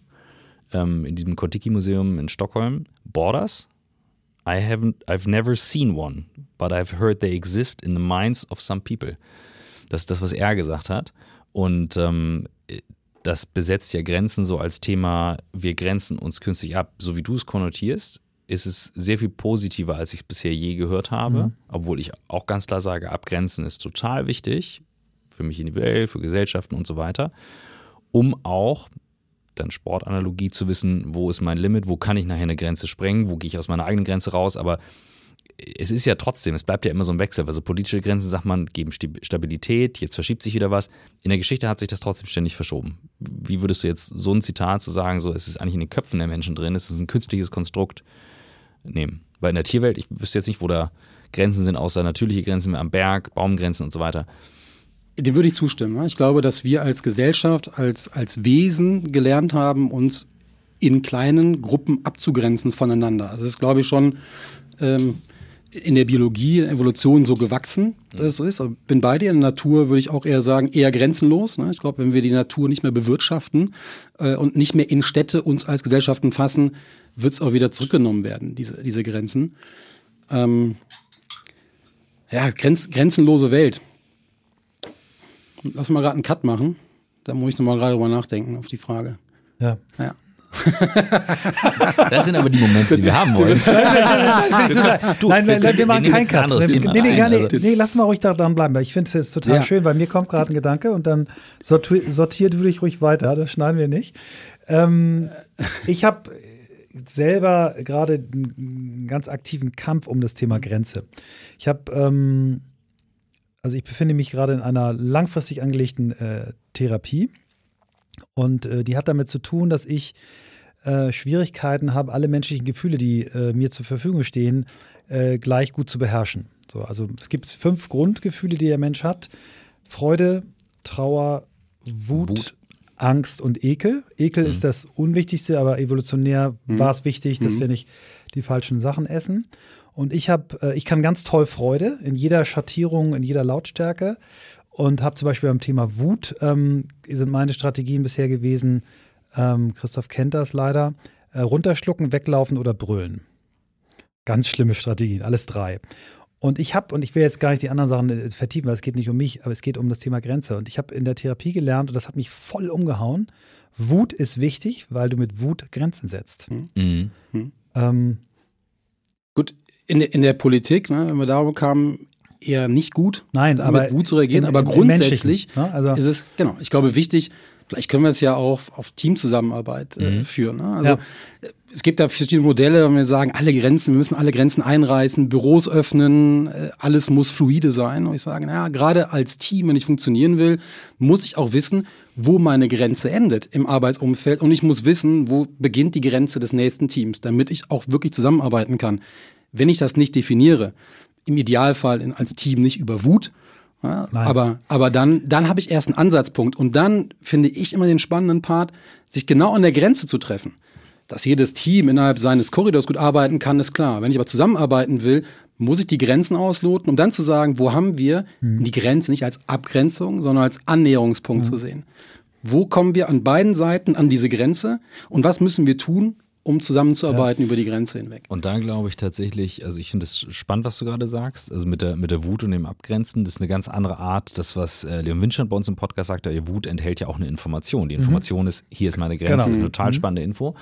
ähm, in diesem Kontiki-Museum in Stockholm, Borders, I haven't, I've never seen one, but I've heard they exist in the minds of some people. Das ist das, was er gesagt hat. Und ähm, das besetzt ja Grenzen so als Thema, wir grenzen uns künstlich ab. So wie du es konnotierst, ist es sehr viel positiver, als ich es bisher je gehört habe. Mhm. Obwohl ich auch ganz klar sage, abgrenzen ist total wichtig. Für mich individuell, für Gesellschaften und so weiter. Um auch dann Sportanalogie zu wissen, wo ist mein Limit, wo kann ich nachher eine Grenze sprengen, wo gehe ich aus meiner eigenen Grenze raus, aber es ist ja trotzdem, es bleibt ja immer so ein Wechsel. Also politische Grenzen, sagt man, geben Stabilität, jetzt verschiebt sich wieder was. In der Geschichte hat sich das trotzdem ständig verschoben. Wie würdest du jetzt so ein Zitat zu sagen, so es ist eigentlich in den Köpfen der Menschen drin, es ist ein künstliches Konstrukt nehmen? Weil in der Tierwelt, ich wüsste jetzt nicht, wo da Grenzen sind, außer natürliche Grenzen am Berg, Baumgrenzen und so weiter. Dem würde ich zustimmen. Ich glaube, dass wir als Gesellschaft, als, als Wesen gelernt haben, uns in kleinen Gruppen abzugrenzen voneinander. Also das ist, glaube ich, schon ähm, in der Biologie, in der Evolution so gewachsen, dass es so ist. Aber bin bei dir. In der Natur würde ich auch eher sagen, eher grenzenlos. Ne? Ich glaube, wenn wir die Natur nicht mehr bewirtschaften äh, und nicht mehr in Städte uns als Gesellschaften fassen, wird es auch wieder zurückgenommen werden, diese, diese Grenzen. Ähm, ja, grenz, grenzenlose Welt. Lass mal gerade einen Cut machen. Da muss ich nochmal gerade drüber nachdenken auf die Frage. Ja. Ja. <laughs> Das sind aber die Momente, die wir haben wollen. <laughs> Nein, nein, nein, wir machen keinen Cut. Nee, nee, nee, also nee, lass mal ruhig da dran bleiben. Ich finde es jetzt total ja. schön, weil mir kommt gerade ein Gedanke und dann sortiert du dich ruhig weiter. Das schneiden wir nicht. Ähm, ich habe selber gerade einen ganz aktiven Kampf um das Thema Grenze. Ich habe, ähm, also ich befinde mich gerade in einer langfristig angelegten äh, Therapie und äh, die hat damit zu tun, dass ich äh, Schwierigkeiten habe, alle menschlichen Gefühle, die äh, mir zur Verfügung stehen, äh, gleich gut zu beherrschen. So, also es gibt fünf Grundgefühle, die der Mensch hat: Freude, Trauer, Wut, Wut. Angst und Ekel. Ekel mhm. ist das Unwichtigste, aber evolutionär mhm. war es wichtig, dass mhm. wir nicht die falschen Sachen essen. Und ich habe, äh, ich kann ganz toll Freude in jeder Schattierung, in jeder Lautstärke und habe zum Beispiel beim Thema Wut ähm, sind meine Strategien bisher gewesen. Ähm, Christoph kennt das leider. Äh, runterschlucken, weglaufen oder brüllen. Ganz schlimme Strategien, alles drei. Und ich habe, und ich will jetzt gar nicht die anderen Sachen äh, vertiefen, weil es geht nicht um mich, aber es geht um das Thema Grenze. Und ich habe in der Therapie gelernt, und das hat mich voll umgehauen, Wut ist wichtig, weil du mit Wut Grenzen setzt. Mhm. Mhm. Ähm, gut, in, in der Politik, ne, wenn wir darum kamen, eher nicht gut, Nein, aber mit Wut zu reagieren, in, aber grundsätzlich ne? also ist es, genau, ich glaube, wichtig, vielleicht können wir es ja auch auf Teamzusammenarbeit äh, mhm. führen. Ne? Also ja es gibt da verschiedene Modelle, wenn wir sagen, alle Grenzen, wir müssen alle Grenzen einreißen, Büros öffnen, äh, alles muss fluide sein. Und ich sage, naja, gerade als Team, wenn ich funktionieren will, muss ich auch wissen, wo meine Grenze endet im Arbeitsumfeld. Und ich muss wissen, wo beginnt die Grenze des nächsten Teams, damit ich auch wirklich zusammenarbeiten kann. Wenn ich das nicht definiere, im Idealfall als Team nicht über Wut, ja, aber, aber dann, dann habe ich erst einen Ansatzpunkt. Und dann finde ich immer den spannenden Part, sich genau an der Grenze zu treffen. Dass jedes Team innerhalb seines Korridors gut arbeiten kann, ist klar. Wenn ich aber zusammenarbeiten will, muss ich die Grenzen ausloten, um dann zu sagen, wo haben wir mhm. die Grenze nicht als Abgrenzung, sondern als Annäherungspunkt mhm. zu sehen. Wo kommen wir an beiden Seiten an diese Grenze und was müssen wir tun, um zusammenzuarbeiten ja. über die Grenze hinweg. Und da glaube ich tatsächlich, also ich finde es spannend, was du gerade sagst, also mit der, mit der Wut und dem Abgrenzen, das ist eine ganz andere Art, das, was äh, Leon Winstand bei uns im Podcast sagt, ihr Wut enthält ja auch eine Information. Die mhm. Information mhm. ist, hier ist meine Grenze, genau. das ist eine total mhm. spannende Info.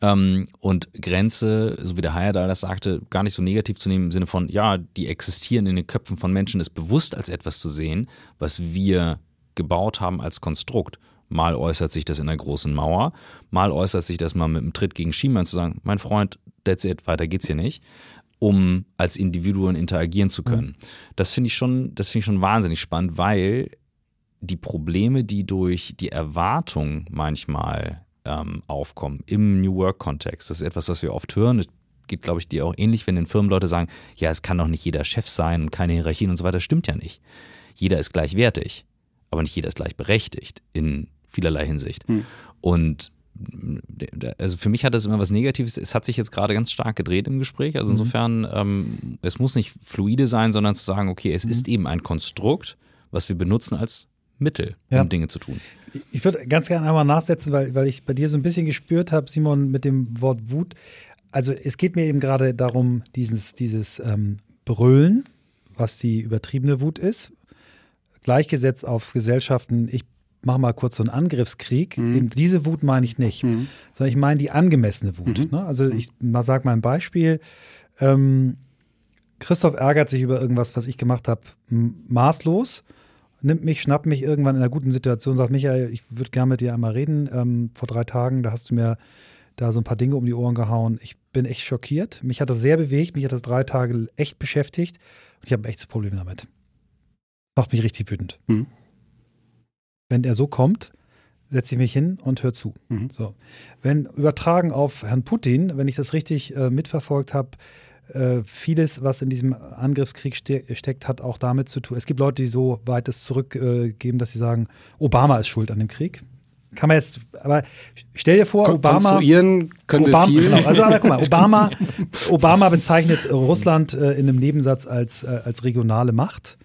Ähm, und Grenze, so wie der Hayadal das sagte, gar nicht so negativ zu nehmen im Sinne von, ja, die existieren in den Köpfen von Menschen, das bewusst als etwas zu sehen, was wir gebaut haben als Konstrukt. Mal äußert sich das in einer großen Mauer, mal äußert sich das mal mit einem Tritt gegen Schiemann zu sagen, mein Freund, that's it, weiter geht's hier nicht, um als Individuen interagieren zu können. Mhm. Das finde ich schon, das finde ich schon wahnsinnig spannend, weil die Probleme, die durch die Erwartung manchmal ähm, aufkommen im New Work-Kontext, das ist etwas, was wir oft hören. Das geht, glaube ich, dir auch ähnlich, wenn in Firmen Leute sagen, ja, es kann doch nicht jeder Chef sein und keine Hierarchien und so weiter. Das stimmt ja nicht. Jeder ist gleichwertig, aber nicht jeder ist gleichberechtigt in vielerlei Hinsicht. Hm. Und also für mich hat das immer was Negatives. Es hat sich jetzt gerade ganz stark gedreht im Gespräch. Also mhm. insofern, ähm, es muss nicht fluide sein, sondern zu sagen, okay, es mhm. ist eben ein Konstrukt, was wir benutzen als Mittel, um ja. Dinge zu tun. Ich würde ganz gerne einmal nachsetzen, weil, weil ich bei dir so ein bisschen gespürt habe, Simon, mit dem Wort Wut. Also es geht mir eben gerade darum, dieses, dieses ähm, Brüllen, was die übertriebene Wut ist, gleichgesetzt auf Gesellschaften, ich mach mal kurz so einen Angriffskrieg. Mhm. Eben diese Wut meine ich nicht, mhm. sondern ich meine die angemessene Wut. Mhm. Ne? Also ich mal sag mal ein Beispiel. Ähm, Christoph ärgert sich über irgendwas, was ich gemacht habe, maßlos, nimmt mich, schnappt mich irgendwann in einer guten Situation, sagt Michael, ich würde gerne mit dir einmal reden. Ähm, vor drei Tagen, da hast du mir da so ein paar Dinge um die Ohren gehauen. Ich bin echt schockiert. Mich hat das sehr bewegt, mich hat das drei Tage echt beschäftigt und ich habe ein echtes Problem damit. Macht mich richtig wütend. Mhm wenn der so kommt, setze ich mich hin und höre zu. Mhm. So. Wenn übertragen auf Herrn Putin, wenn ich das richtig äh, mitverfolgt habe, äh, vieles, was in diesem Angriffskrieg ste steckt, hat auch damit zu tun. Es gibt Leute, die so weit es zurückgeben, äh, dass sie sagen, Obama ist schuld an dem Krieg. Kann man jetzt, aber stell dir vor, Obama. Konstruieren können Obama, wir viel. Genau, also guck mal, <laughs> Obama, Obama bezeichnet Russland äh, in einem Nebensatz als, äh, als regionale Macht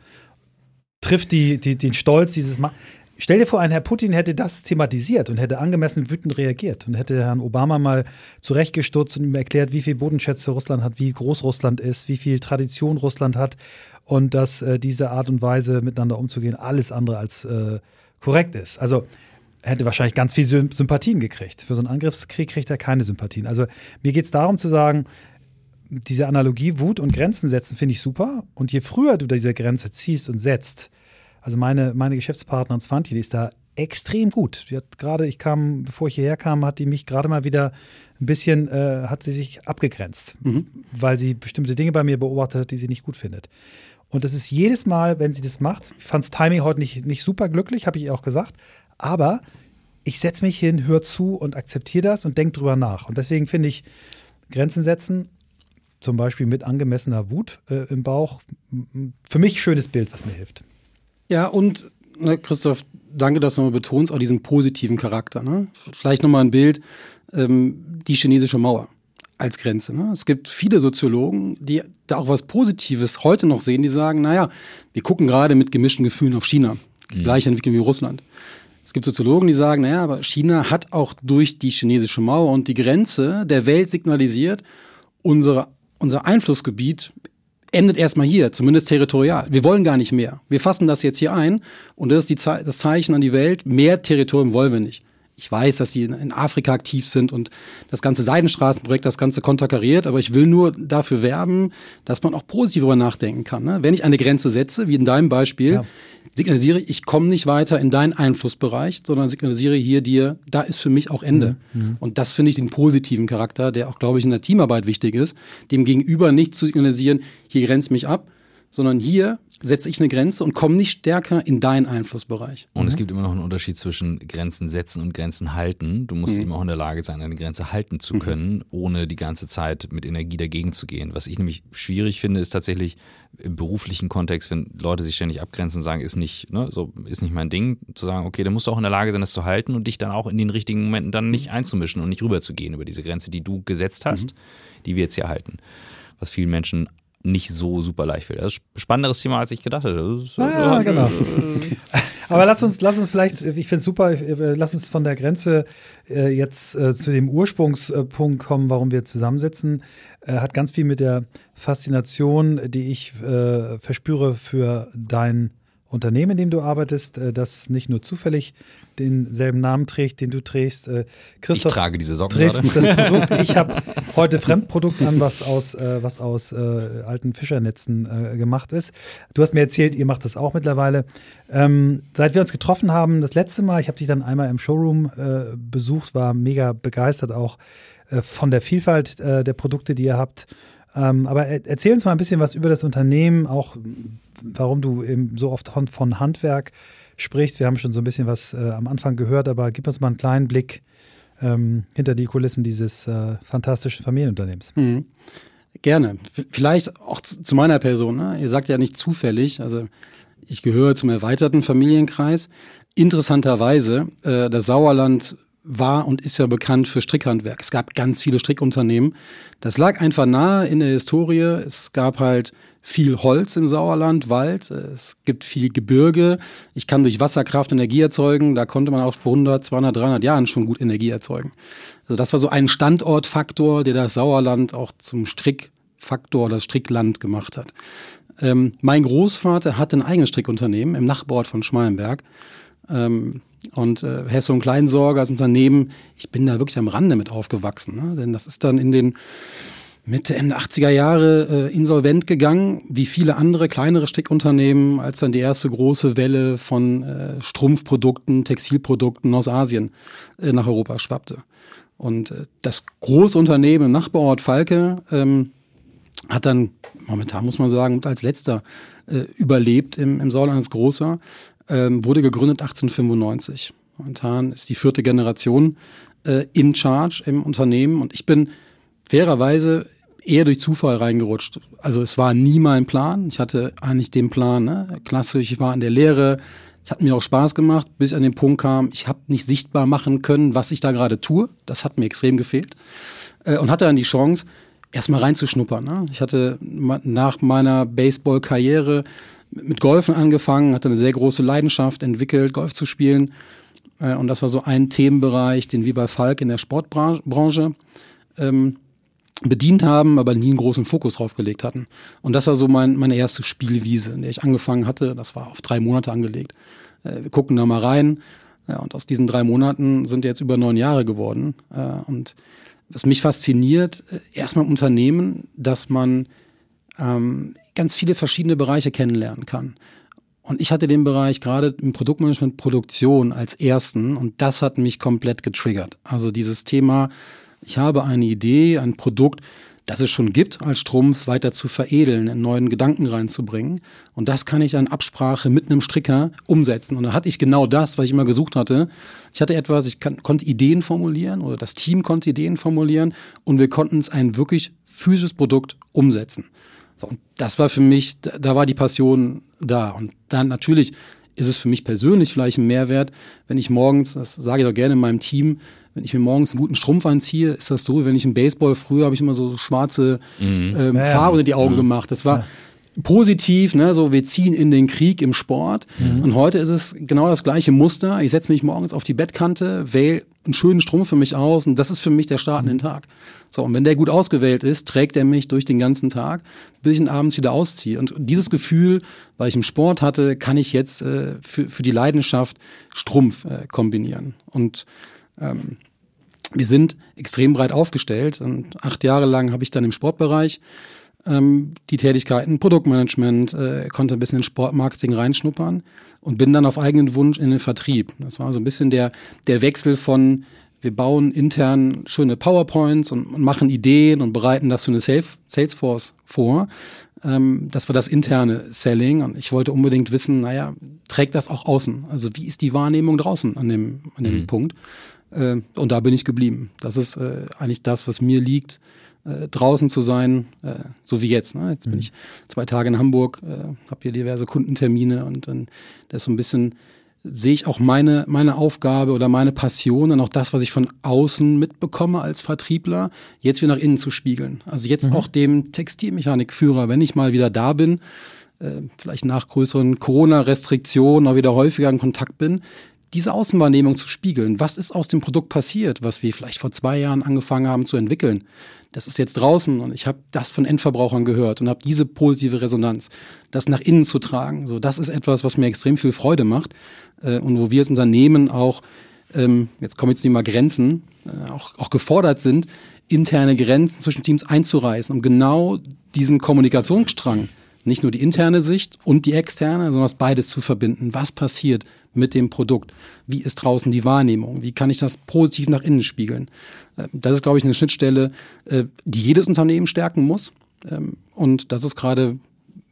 trifft die, die, den Stolz dieses Macht. Stell dir vor, ein Herr Putin hätte das thematisiert und hätte angemessen wütend reagiert und hätte Herrn Obama mal zurechtgestutzt und ihm erklärt, wie viel Bodenschätze Russland hat, wie groß Russland ist, wie viel Tradition Russland hat und dass äh, diese Art und Weise miteinander umzugehen alles andere als äh, korrekt ist. Also er hätte wahrscheinlich ganz viel Sympathien gekriegt. Für so einen Angriffskrieg kriegt er keine Sympathien. Also mir geht es darum zu sagen, diese Analogie Wut und Grenzen setzen finde ich super. Und je früher du diese Grenze ziehst und setzt, also meine, meine Geschäftspartnerin Svanti, die ist da extrem gut. Die hat gerade, ich kam, bevor ich hierher kam, hat die mich gerade mal wieder ein bisschen, äh, hat sie sich abgegrenzt, mhm. weil sie bestimmte Dinge bei mir beobachtet hat, die sie nicht gut findet. Und das ist jedes Mal, wenn sie das macht, ich fand das Timing heute nicht, nicht super glücklich, habe ich ihr auch gesagt, aber ich setze mich hin, höre zu und akzeptiere das und denke drüber nach. Und deswegen finde ich, Grenzen setzen, zum Beispiel mit angemessener Wut äh, im Bauch, für mich schönes Bild, was mir hilft. Ja, und ne, Christoph, danke, dass du mal betonst, auch diesen positiven Charakter. Ne? Vielleicht nochmal ein Bild, ähm, die chinesische Mauer als Grenze. Ne? Es gibt viele Soziologen, die da auch was Positives heute noch sehen, die sagen, naja, wir gucken gerade mit gemischten Gefühlen auf China. Mhm. Gleich entwickeln wie Russland. Es gibt Soziologen, die sagen, naja, aber China hat auch durch die chinesische Mauer und die Grenze der Welt signalisiert, unsere, unser Einflussgebiet endet erstmal hier, zumindest territorial. Wir wollen gar nicht mehr. Wir fassen das jetzt hier ein und das ist Ze das Zeichen an die Welt, mehr Territorium wollen wir nicht. Ich weiß, dass sie in Afrika aktiv sind und das ganze Seidenstraßenprojekt das Ganze konterkariert, aber ich will nur dafür werben, dass man auch positiv darüber nachdenken kann. Ne? Wenn ich eine Grenze setze, wie in deinem Beispiel, ja. signalisiere ich, ich komme nicht weiter in deinen Einflussbereich, sondern signalisiere hier dir, da ist für mich auch Ende. Mhm. mhm. Und das finde ich den positiven Charakter, der auch, glaube ich, in der Teamarbeit wichtig ist, dem Gegenüber nicht zu signalisieren, hier grenzt mich ab, sondern hier setze ich eine Grenze und komme nicht stärker in deinen Einflussbereich. Und mhm. es gibt immer noch einen Unterschied zwischen Grenzen setzen und Grenzen halten. Du musst mhm. eben auch in der Lage sein, eine Grenze halten zu mhm. können, mhm. ohne die ganze Zeit mit Energie dagegen zu gehen. Was ich nämlich schwierig finde, ist tatsächlich im beruflichen Kontext, wenn Leute sich ständig abgrenzen und sagen, ist nicht, ne, so ist nicht mein Ding, zu sagen, okay, dann musst du auch in der Lage sein, das zu halten und dich dann auch in den richtigen Momenten dann nicht einzumischen und nicht rüberzugehen über diese Grenze, die du gesetzt hast, mhm. die wir jetzt hier halten was vielen Menschen nicht so super leicht fällt. Das ist ein spannenderes Thema, als ich gedacht hätte. Ah, genau. <laughs> Aber lass uns, lass uns vielleicht, ich finde es super, äh, lass uns von der Grenze äh, jetzt äh, zu dem Ursprungspunkt kommen, warum wir zusammensitzen. Äh, hat ganz viel mit der Faszination, die ich äh, verspüre für dein Unternehmen, in dem du arbeitest, äh, das nicht nur zufällig denselben Namen trägt, den du trägst. Äh, Christoph ich trage diese Socken gerade. Das <laughs> Produkt. Ich habe heute Fremdprodukt an, was aus, äh, was aus äh, alten Fischernetzen äh, gemacht ist. Du hast mir erzählt, ihr macht das auch mittlerweile. Ähm, seit wir uns getroffen haben, das letzte Mal, ich habe dich dann einmal im Showroom äh, besucht, war mega begeistert auch von der Vielfalt der Produkte, die ihr habt. Ähm, aber erzähl uns mal ein bisschen was über das Unternehmen, auch warum du eben so oft von Handwerk sprichst. Wir haben schon so ein bisschen was äh, am Anfang gehört, aber gib uns mal einen kleinen Blick ähm, hinter die Kulissen dieses äh, fantastischen Familienunternehmens. Mhm. Gerne. Vielleicht auch zu meiner Person. Ne? Ihr sagt ja nicht zufällig, also ich gehöre zum erweiterten Familienkreis. Interessanterweise, äh, das Sauerland war und ist ja bekannt für Strickhandwerk. Es gab ganz viele Strickunternehmen. Das lag einfach nahe in der Historie. Es gab halt viel Holz im Sauerland, Wald. Es gibt viel Gebirge. Ich kann durch Wasserkraft Energie erzeugen. Da konnte man auch vor 100, 200, 300 Jahren schon gut Energie erzeugen. Also das war so ein Standortfaktor, der das Sauerland auch zum Strickfaktor, das Strickland gemacht hat. Ähm, mein Großvater hatte ein eigenes Strickunternehmen im Nachbarort von Schmalenberg. Ähm, und äh, Hesse und Kleinsorge als Unternehmen, ich bin da wirklich am Rande mit aufgewachsen. Ne? Denn das ist dann in den Mitte, Ende 80er Jahre äh, insolvent gegangen, wie viele andere kleinere Stickunternehmen, als dann die erste große Welle von äh, Strumpfprodukten, Textilprodukten aus Asien äh, nach Europa schwappte. Und äh, das große Unternehmen im Nachbarort Falke ähm, hat dann, momentan muss man sagen, als letzter äh, überlebt im, im Sauerland als großer, ähm, wurde gegründet 1895. Momentan ist die vierte Generation äh, in Charge im Unternehmen und ich bin fairerweise eher durch Zufall reingerutscht. Also es war nie mein Plan. Ich hatte eigentlich den Plan, ne? klassisch, ich war in der Lehre. Es hat mir auch Spaß gemacht, bis ich an den Punkt kam, ich habe nicht sichtbar machen können, was ich da gerade tue. Das hat mir extrem gefehlt. Äh, und hatte dann die Chance, erstmal reinzuschnuppern. Ne? Ich hatte nach meiner Baseball-Karriere mit Golfen angefangen, hatte eine sehr große Leidenschaft entwickelt, Golf zu spielen. Äh, und das war so ein Themenbereich, den wir bei Falk in der Sportbranche ähm, bedient haben, aber nie einen großen Fokus drauf gelegt hatten. Und das war so mein, meine erste Spielwiese, in der ich angefangen hatte. Das war auf drei Monate angelegt. Äh, wir gucken da mal rein. Ja, und aus diesen drei Monaten sind jetzt über neun Jahre geworden. Äh, und was mich fasziniert, äh, erstmal im Unternehmen, dass man ähm, ganz viele verschiedene Bereiche kennenlernen kann. Und ich hatte den Bereich gerade im Produktmanagement Produktion als ersten und das hat mich komplett getriggert. Also dieses Thema, ich habe eine Idee, ein Produkt, das es schon gibt, als Strumpf weiter zu veredeln, in neuen Gedanken reinzubringen. Und das kann ich an Absprache mit einem Stricker umsetzen. Und da hatte ich genau das, was ich immer gesucht hatte. Ich hatte etwas, ich kann, konnte Ideen formulieren oder das Team konnte Ideen formulieren und wir konnten es ein wirklich physisches Produkt umsetzen. So, und das war für mich, da war die Passion da. Und dann natürlich ist es für mich persönlich vielleicht ein Mehrwert, wenn ich morgens, das sage ich auch gerne in meinem Team, wenn ich mir morgens einen guten Strumpf anziehe, ist das so, wenn ich im Baseball früher habe ich immer so schwarze mhm. ähm, ja, Farbe unter die Augen mhm. gemacht. Das war ja. positiv, ne, so wir ziehen in den Krieg im Sport. Mhm. Und heute ist es genau das gleiche Muster. Ich setze mich morgens auf die Bettkante, wähle einen schönen Strumpf für mich aus und das ist für mich der Start in den Tag. So, und wenn der gut ausgewählt ist, trägt er mich durch den ganzen Tag, bis ich ihn abends wieder ausziehe. Und dieses Gefühl, weil ich im Sport hatte, kann ich jetzt äh, für, für die Leidenschaft Strumpf äh, kombinieren. Und ähm, wir sind extrem breit aufgestellt. Und acht Jahre lang habe ich dann im Sportbereich ähm, die Tätigkeiten, Produktmanagement, äh, konnte ein bisschen in Sportmarketing reinschnuppern und bin dann auf eigenen Wunsch in den Vertrieb. Das war so ein bisschen der, der Wechsel von wir bauen intern schöne PowerPoints und, und machen Ideen und bereiten das für eine Salesforce vor. Ähm, das war das interne Selling und ich wollte unbedingt wissen, naja, trägt das auch außen? Also wie ist die Wahrnehmung draußen an dem, an dem mhm. Punkt? Äh, und da bin ich geblieben. Das ist äh, eigentlich das, was mir liegt, äh, draußen zu sein, so wie jetzt. Ne? Jetzt mhm. bin ich zwei Tage in Hamburg, habe hier diverse Kundentermine und dann das ist so ein bisschen sehe ich auch meine, meine Aufgabe oder meine Passion und auch das, was ich von außen mitbekomme als Vertriebler, jetzt wieder nach innen zu spiegeln. Also jetzt mhm. auch dem Textilmechanikführer, wenn ich mal wieder da bin, äh, vielleicht nach größeren Corona-Restriktionen auch wieder häufiger in Kontakt bin, diese Außenwahrnehmung zu spiegeln. Was ist aus dem Produkt passiert, was wir vielleicht vor zwei Jahren angefangen haben zu entwickeln? Das ist jetzt draußen und ich habe das von Endverbrauchern gehört und habe diese positive Resonanz, das nach innen zu tragen. So, das ist etwas, was mir extrem viel Freude macht äh, und wo wir als Unternehmen auch, ähm, jetzt kommen jetzt nicht mal Grenzen, äh, auch, auch gefordert sind, interne Grenzen zwischen Teams einzureißen, um genau diesen Kommunikationsstrang nicht nur die interne Sicht und die externe, sondern beides zu verbinden. Was passiert mit dem Produkt? Wie ist draußen die Wahrnehmung? Wie kann ich das positiv nach innen spiegeln? Ähm, das ist, glaube ich, eine Schnittstelle, äh, die jedes Unternehmen stärken muss. Ähm, und das ist gerade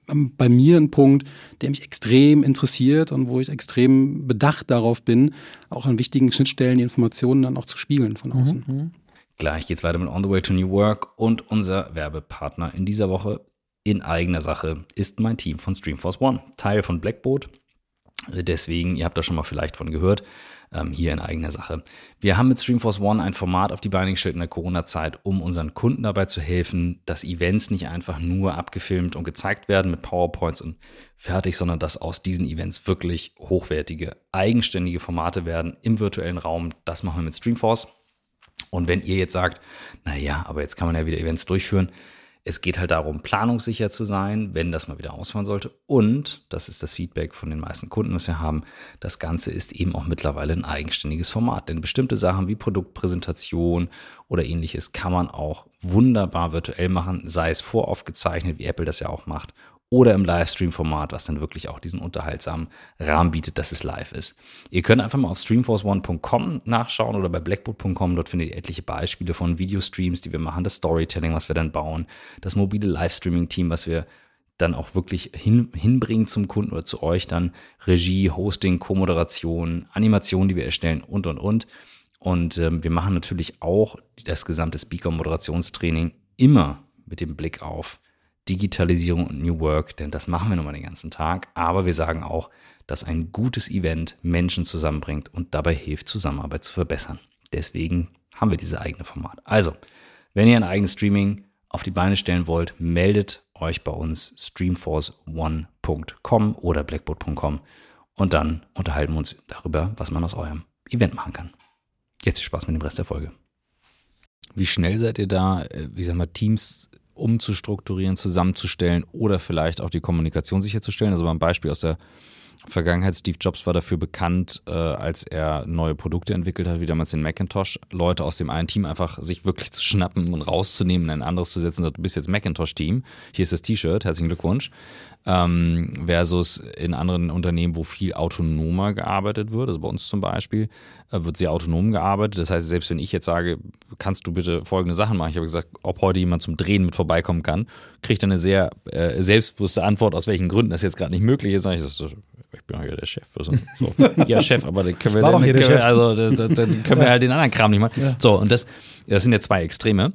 ähm, bei mir ein Punkt, der mich extrem interessiert und wo ich extrem bedacht darauf bin, auch an wichtigen Schnittstellen die Informationen dann auch zu spiegeln von außen. Mhm. Gleich geht's weiter mit On the Way to New Work und unser Werbepartner in dieser Woche in eigener Sache ist mein Team von Streamforce One, Teil von Blackboard. Deswegen, ihr habt da schon mal vielleicht von gehört, ähm, hier in eigener Sache. Wir haben mit Streamforce One ein Format auf die Beine gestellt in der Corona-Zeit, um unseren Kunden dabei zu helfen, dass Events nicht einfach nur abgefilmt und gezeigt werden mit PowerPoints und fertig, sondern dass aus diesen Events wirklich hochwertige, eigenständige Formate werden im virtuellen Raum. Das machen wir mit Streamforce. Und wenn ihr jetzt sagt, naja, aber jetzt kann man ja wieder Events durchführen, es geht halt darum, planungssicher zu sein, wenn das mal wieder ausfallen sollte. Und, das ist das Feedback von den meisten Kunden, das wir haben, das Ganze ist eben auch mittlerweile ein eigenständiges Format. Denn bestimmte Sachen wie Produktpräsentation oder ähnliches kann man auch wunderbar virtuell machen, sei es voraufgezeichnet, wie Apple das ja auch macht, oder im Livestream-Format, was dann wirklich auch diesen unterhaltsamen Rahmen bietet, dass es live ist. Ihr könnt einfach mal auf streamforceone.com nachschauen oder bei blackboard.com. Dort findet ihr etliche Beispiele von Videostreams, die wir machen, das Storytelling, was wir dann bauen, das mobile Livestreaming-Team, was wir dann auch wirklich hin, hinbringen zum Kunden oder zu euch dann Regie, Hosting, Co-Moderation, Animation, die wir erstellen und, und, und. Und ähm, wir machen natürlich auch das gesamte Speaker-Moderationstraining immer mit dem Blick auf Digitalisierung und New Work, denn das machen wir nun mal den ganzen Tag. Aber wir sagen auch, dass ein gutes Event Menschen zusammenbringt und dabei hilft, Zusammenarbeit zu verbessern. Deswegen haben wir dieses eigene Format. Also, wenn ihr ein eigenes Streaming auf die Beine stellen wollt, meldet euch bei uns streamforceone.com oder blackboard.com und dann unterhalten wir uns darüber, was man aus eurem Event machen kann. Jetzt viel Spaß mit dem Rest der Folge. Wie schnell seid ihr da, äh, wie sagen wir, Teams umzustrukturieren, zusammenzustellen oder vielleicht auch die Kommunikation sicherzustellen. Also ein Beispiel aus der Vergangenheit, Steve Jobs war dafür bekannt, äh, als er neue Produkte entwickelt hat, wie damals den Macintosh, Leute aus dem einen Team einfach sich wirklich zu schnappen und rauszunehmen, in ein anderes zu setzen, sagt, du bist jetzt Macintosh-Team, hier ist das T-Shirt, herzlichen Glückwunsch. Ähm, versus in anderen Unternehmen, wo viel autonomer gearbeitet wird, also bei uns zum Beispiel, äh, wird sehr autonom gearbeitet. Das heißt, selbst wenn ich jetzt sage, kannst du bitte folgende Sachen machen, ich habe gesagt, ob heute jemand zum Drehen mit vorbeikommen kann, kriegt er eine sehr äh, selbstbewusste Antwort, aus welchen Gründen das jetzt gerade nicht möglich ist. ich, so, ich bin ja der Chef. So. Ja, Chef, aber dann können wir, <laughs> dann, können wir, also, dann, dann können wir halt den anderen Kram nicht machen. Ja. So, und das, das sind ja zwei Extreme.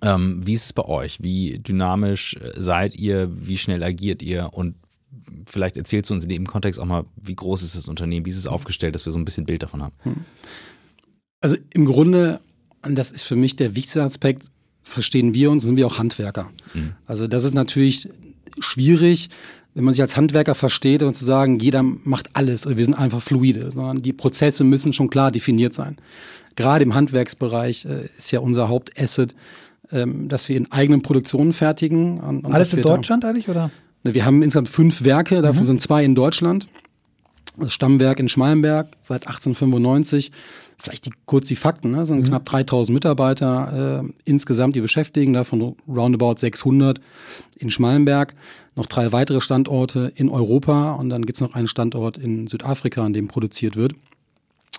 Ähm, wie ist es bei euch? Wie dynamisch seid ihr? Wie schnell agiert ihr? Und vielleicht erzählst du uns in dem Kontext auch mal, wie groß ist das Unternehmen? Wie ist es aufgestellt, dass wir so ein bisschen Bild davon haben? Hm. Also im Grunde, und das ist für mich der wichtigste Aspekt, verstehen wir uns, sind wir auch Handwerker. Mhm. Also das ist natürlich schwierig, wenn man sich als Handwerker versteht und zu sagen, jeder macht alles oder wir sind einfach fluide, sondern die Prozesse müssen schon klar definiert sein. Gerade im Handwerksbereich äh, ist ja unser Hauptasset, ähm, dass wir in eigenen Produktionen fertigen. Und, und alles in Deutschland eigentlich oder? Ne, wir haben insgesamt fünf Werke, davon mhm. sind zwei in Deutschland. Das Stammwerk in Schmalenberg seit 1895 vielleicht die, kurz die Fakten, ne? Es sind mhm. knapp 3000 Mitarbeiter äh, insgesamt, die beschäftigen, davon roundabout 600 in Schmalenberg, noch drei weitere Standorte in Europa und dann gibt's noch einen Standort in Südafrika, an dem produziert wird.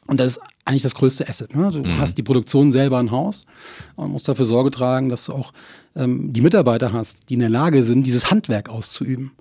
Und das ist eigentlich das größte Asset. Ne? Du mhm. hast die Produktion selber im Haus und musst dafür Sorge tragen, dass du auch ähm, die Mitarbeiter hast, die in der Lage sind, dieses Handwerk auszuüben.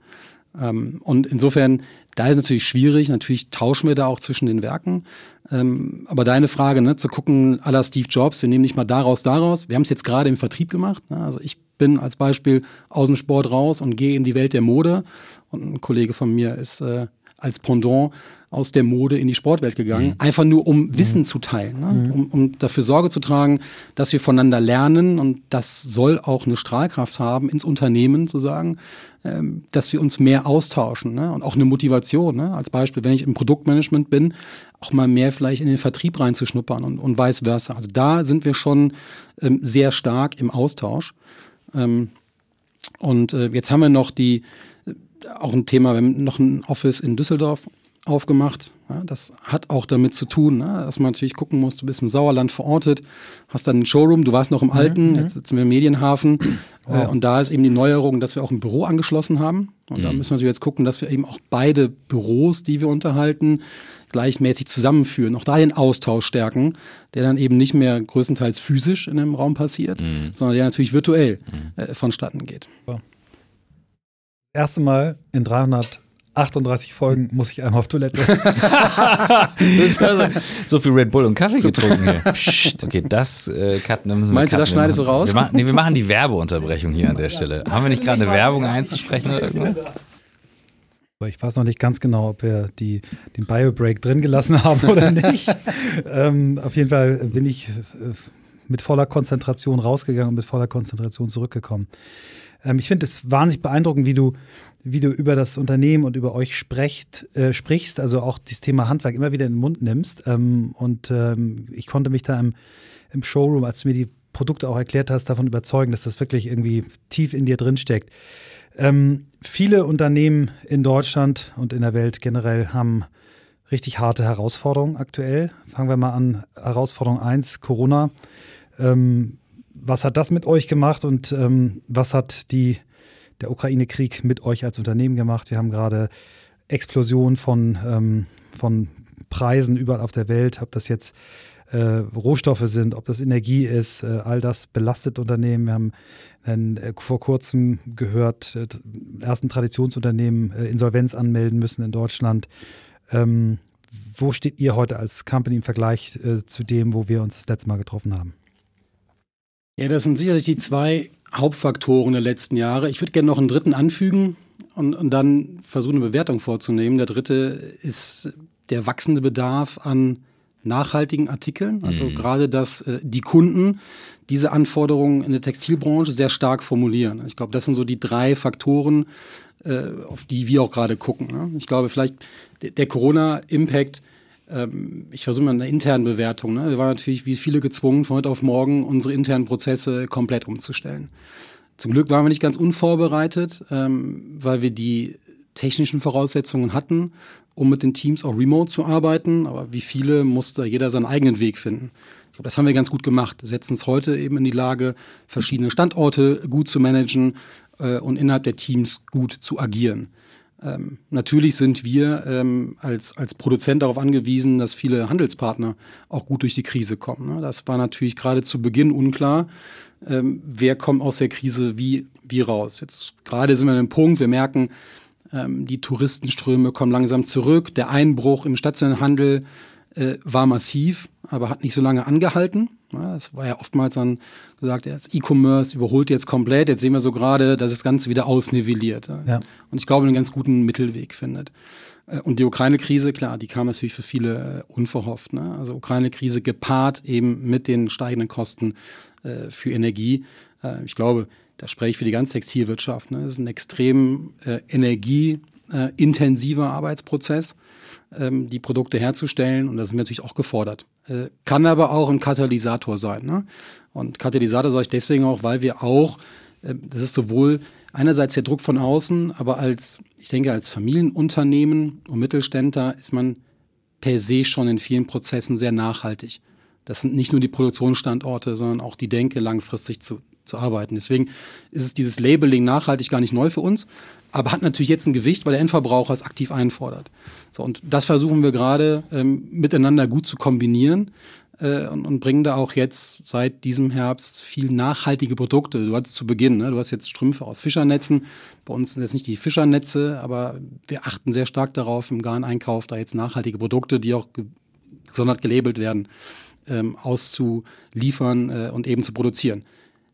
Ähm, und insofern, da ist natürlich schwierig, natürlich tauschen wir da auch zwischen den Werken. Ähm, aber deine Frage, ne, zu gucken, aller Steve Jobs, wir nehmen nicht mal daraus, daraus. Wir haben es jetzt gerade im Vertrieb gemacht. Ne? Also ich bin als Beispiel aus dem Sport raus und gehe in die Welt der Mode. Und ein Kollege von mir ist äh, als Pendant aus der Mode in die Sportwelt gegangen, mhm. einfach nur um mhm. Wissen zu teilen, ne? Mhm. um, um dafür Sorge zu tragen, dass wir voneinander lernen und das soll auch eine Strahlkraft haben ins Unternehmen zu sagen, ähm, dass wir uns mehr austauschen ne? und auch eine Motivation. Ne? Als Beispiel, wenn ich im Produktmanagement bin, auch mal mehr vielleicht in den Vertrieb reinzuschnuppern und, und vice versa. Also da sind wir schon ähm, sehr stark im Austausch. Ähm, und äh, jetzt haben wir noch die äh, auch ein Thema, wir haben noch ein Office in Düsseldorf aufgemacht. Ja, das hat auch damit zu tun, ne, dass man natürlich gucken muss, du bist im Sauerland verortet, hast dann einen Showroom, du warst noch im mhm, Alten, mhm. jetzt sitzen wir im Medienhafen wow. äh, und da ist eben die Neuerung, dass wir auch ein Büro angeschlossen haben und mhm. da müssen wir natürlich jetzt gucken, dass wir eben auch beide Büros, die wir unterhalten, gleichmäßig zusammenführen, auch da den Austausch stärken, der dann eben nicht mehr größtenteils physisch in einem Raum passiert, mhm. sondern der natürlich virtuell mhm. äh, vonstatten geht. Erste Mal in 300 38 Folgen muss ich einmal auf Toilette. <laughs> <laughs> also so viel Red Bull und Kaffee getrunken hier. <laughs> Psst, okay, das äh, cutten. Müssen Meinst du, das schneidest du raus? Wir machen, nee, wir machen die Werbeunterbrechung hier an der Stelle. Haben wir nicht gerade eine Werbung einzusprechen oder irgendwas? Ich weiß noch nicht ganz genau, ob wir die, den Bio-Break drin gelassen haben <laughs> oder nicht. ähm, auf jeden Fall bin ich äh, mit voller Konzentration rausgegangen und mit voller Konzentration zurückgekommen. Ähm, ich finde es wahnsinnig beeindruckend, wie du, wie du über das Unternehmen und über euch sprecht, äh, sprichst, also auch das Thema Handwerk immer wieder in den Mund nimmst. Ähm, und ähm, ich konnte mich da im, im Showroom, als du mir die Produkte auch erklärt hast, davon überzeugen, dass das wirklich irgendwie tief in dir drin steckt. Ähm, viele Unternehmen in Deutschland und in der Welt generell haben richtig harte Herausforderungen aktuell. Fangen wir mal an. Herausforderung 1, Corona. Ähm, was hat das mit euch gemacht und ähm, was hat die, der Ukraine-Krieg mit euch als Unternehmen gemacht? Wir haben gerade Explosion von, ähm, von Preisen überall auf der Welt, ob das jetzt äh, Rohstoffe sind, ob das Energie ist, äh, all das belastet Unternehmen. Wir haben äh, vor kurzem gehört, äh, ersten Traditionsunternehmen äh, Insolvenz anmelden müssen in Deutschland. Ähm, wo steht ihr heute als Company im Vergleich äh, zu dem, wo wir uns das letzte Mal getroffen haben? Ja, das sind sicherlich die zwei Hauptfaktoren der letzten Jahre. Ich würde gerne noch einen dritten anfügen und, und dann versuchen, eine Bewertung vorzunehmen. Der dritte ist der wachsende Bedarf an nachhaltigen Artikeln. Also mhm. gerade, dass äh, die Kunden diese Anforderungen in der Textilbranche sehr stark formulieren. Ich glaube, das sind so die drei Faktoren, äh, auf die wir auch gerade gucken. Ne? Ich glaube, vielleicht der, Corona-Impact ähm, ich versuche mal eine interne Bewertung. Ne? Wir waren natürlich wie viele gezwungen, von heute auf morgen unsere internen Prozesse komplett umzustellen. Zum Glück waren wir nicht ganz unvorbereitet, ähm, weil wir die technischen Voraussetzungen hatten, um mit den Teams auch remote zu arbeiten. Aber wie viele musste jeder seinen eigenen Weg finden. Ich glaube, das haben wir ganz gut gemacht. Setzen es heute eben in die Lage, verschiedene Standorte gut zu managen äh, und innerhalb der Teams gut zu agieren. Ähm, natürlich sind wir ähm, als, als Produzent darauf angewiesen, dass viele Handelspartner auch gut durch die Krise kommen. Ne? Das war natürlich gerade zu Beginn unklar, ähm, wer kommt aus der Krise wie, wie raus. Jetzt gerade sind wir an einem Punkt, wir merken, die Touristenströme kommen langsam zurück, der Einbruch im stationären Handel äh, war massiv, aber hat nicht so lange angehalten. Ja, es war ja oftmals dann gesagt, ja, das E-Commerce überholt jetzt komplett. Jetzt sehen wir so gerade, dass das Ganze wieder ausnivelliert. Ja. Und ich glaube, einen ganz guten Mittelweg findet. Äh, und die Ukraine-Krise, klar, die kam natürlich für viele äh, unverhofft. Ne? Also Ukraine-Krise gepaart eben mit den steigenden Kosten äh, für Energie. Äh, ich glaube, da spreche ich für die ganze Textilwirtschaft. Ne? Das ist ein extrem äh, energieintensiver Arbeitsprozess ähm, die Produkte herzustellen und das ist natürlich auch gefordert. Äh, kann aber auch ein Katalysator sein. Ne? Und Katalysator sage ich deswegen auch, weil wir auch, äh, das ist sowohl einerseits der Druck von außen, aber als, ich denke, als Familienunternehmen und Mittelständler ist man per se schon in vielen Prozessen sehr nachhaltig. Das sind nicht nur die Produktionsstandorte, sondern auch die Denke, langfristig zu, zu arbeiten. Deswegen ist es dieses Labeling nachhaltig gar nicht neu für uns, aber hat natürlich jetzt ein Gewicht, weil der Endverbraucher es aktiv einfordert. So, und das versuchen wir gerade ähm, miteinander gut zu kombinieren äh, und, und bringen da auch jetzt seit diesem Herbst viel nachhaltige Produkte. Du hattest zu Beginn, ne? du hast jetzt Strümpfe aus Fischernetzen. Bei uns sind jetzt nicht die Fischernetze, aber wir achten sehr stark darauf im Garneinkauf, da jetzt nachhaltige Produkte, die auch ge gesondert gelabelt werden, ähm, auszuliefern äh, und eben zu produzieren.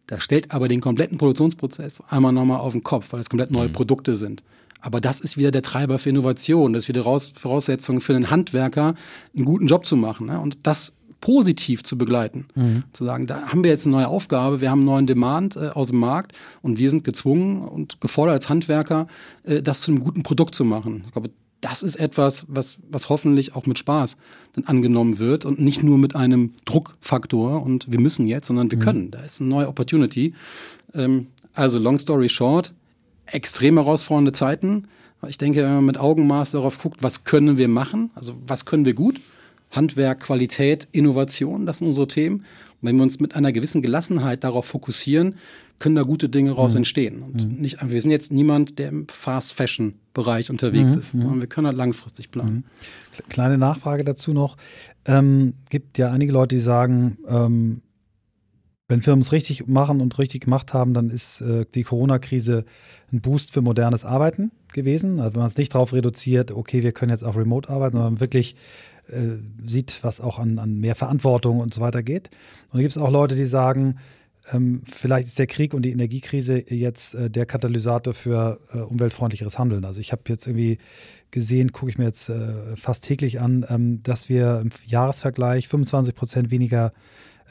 Das stellt aber den kompletten Produktionsprozess einmal nochmal auf den Kopf, weil es komplett neue mhm. Produkte sind. Aber das ist wieder der Treiber für Innovation. Das ist wieder Raus Voraussetzung für einen Handwerker, einen guten Job zu machen. Ne? Und das positiv zu begleiten. Mhm. Zu sagen, da haben wir jetzt eine neue Aufgabe, wir haben einen neuen Demand äh, aus dem Markt und wir sind gezwungen und gefordert als Handwerker, äh, das zu einem guten Produkt zu machen. Ich glaube, das ist etwas, was, was hoffentlich auch mit Spaß dann angenommen wird und nicht nur mit einem Druckfaktor und wir müssen jetzt, sondern wir mhm. können. Da ist eine neue Opportunity. Ähm, also long story short, extrem herausfordernde Zeiten. Ich denke, wenn man mit Augenmaß darauf guckt, was können wir machen, also was können wir gut, Handwerk, Qualität, Innovation, das sind unsere Themen. Und wenn wir uns mit einer gewissen Gelassenheit darauf fokussieren, können da gute Dinge raus mhm. entstehen. Und mhm. nicht, wir sind jetzt niemand, der im Fast Fashion Bereich unterwegs mhm. ist, mhm. wir können halt langfristig planen. Mhm. Kleine Nachfrage dazu noch. Ähm, gibt ja einige Leute, die sagen, ähm, wenn Firmen es richtig machen und richtig gemacht haben, dann ist äh, die Corona-Krise ein Boost für modernes Arbeiten gewesen. Also wenn man es nicht darauf reduziert, okay, wir können jetzt auch remote arbeiten, sondern wirklich äh, sieht, was auch an, an mehr Verantwortung und so weiter geht. Und da gibt es auch Leute, die sagen, ähm, vielleicht ist der Krieg und die Energiekrise jetzt äh, der Katalysator für äh, umweltfreundlicheres Handeln. Also ich habe jetzt irgendwie gesehen, gucke ich mir jetzt äh, fast täglich an, ähm, dass wir im Jahresvergleich 25 Prozent weniger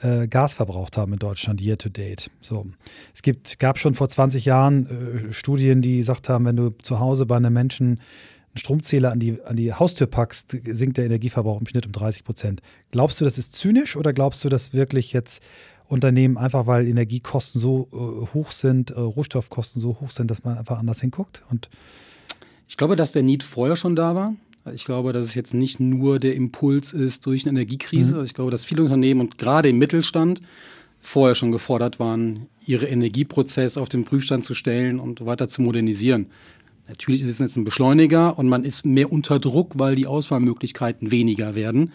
äh, Gas verbraucht haben in Deutschland year to date. So. Es gibt, gab schon vor 20 Jahren äh, Studien, die gesagt haben, wenn du zu Hause bei einem Menschen einen Stromzähler an die, an die Haustür packst, sinkt der Energieverbrauch im Schnitt um 30 Prozent. Glaubst du, das ist zynisch oder glaubst du, dass wirklich jetzt Unternehmen einfach, weil Energiekosten so äh, hoch sind, äh, Rohstoffkosten so hoch sind, dass man einfach anders hinguckt? Und ich glaube, dass der Need vorher schon da war. Ich glaube, dass es jetzt nicht nur der Impuls ist durch eine Energiekrise. Mhm. Ich glaube, dass viele Unternehmen und gerade im Mittelstand vorher schon gefordert waren, ihre Energieprozess auf den Prüfstand zu stellen und weiter zu modernisieren. Natürlich ist es jetzt ein Beschleuniger und man ist mehr unter Druck, weil die Auswahlmöglichkeiten weniger werden,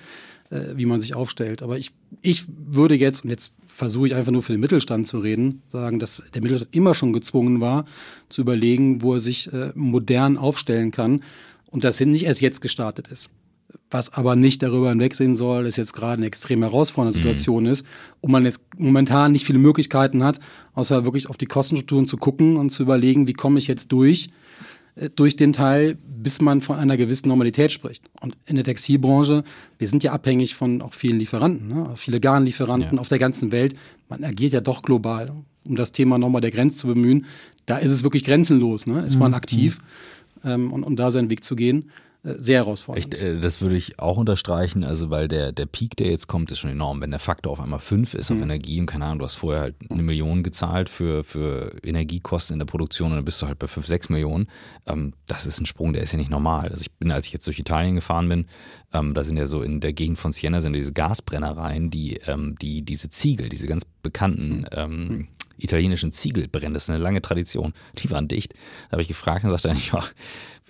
äh, wie man sich aufstellt. Aber ich, ich würde jetzt, und jetzt versuche ich einfach nur für den Mittelstand zu reden, sagen, dass der Mittelstand immer schon gezwungen war, zu überlegen, wo er sich äh, modern aufstellen kann und das nicht erst jetzt gestartet ist. Was aber nicht darüber hinwegsehen soll, dass jetzt gerade eine extrem herausfordernde mhm. Situation mhm. ist und man jetzt momentan nicht viele Möglichkeiten hat, außer wirklich auf die Kostenstrukturen zu gucken und zu überlegen, wie komme ich jetzt durch durch den Teil, bis man von einer gewissen Normalität spricht. Und in der Textilbranche, wir sind ja abhängig von auch vielen Lieferanten, ne? viele Garnlieferanten ja. auf der ganzen Welt. Man agiert ja doch global. Um das Thema nochmal der Grenze zu bemühen, da ist es wirklich grenzenlos. Ne? Ist man mhm. aktiv mhm. ähm, und, und da seinen Weg zu gehen. Äh, sehr herausfordernd. Ich, äh, das würde ich auch unterstreichen, also weil der, der Peak, der jetzt kommt, ist schon enorm. Wenn der Faktor auf einmal fünf ist auf Mhm. Energie und keine Ahnung, du hast vorher halt eine Million gezahlt für, für Energiekosten in der Produktion und dann bist du halt bei fünf, sechs Millionen. Ähm, das ist ein Sprung, der ist ja nicht normal. Also ich bin, als ich jetzt durch Italien gefahren bin, ähm, da sind ja so in der Gegend von Siena sind diese Gasbrennereien, die, ähm, die diese Ziegel, diese ganz bekannten ähm, italienischen Ziegelbrände, das ist eine lange Tradition, die waren dicht. Da habe ich gefragt und sagte er, <laughs> ja,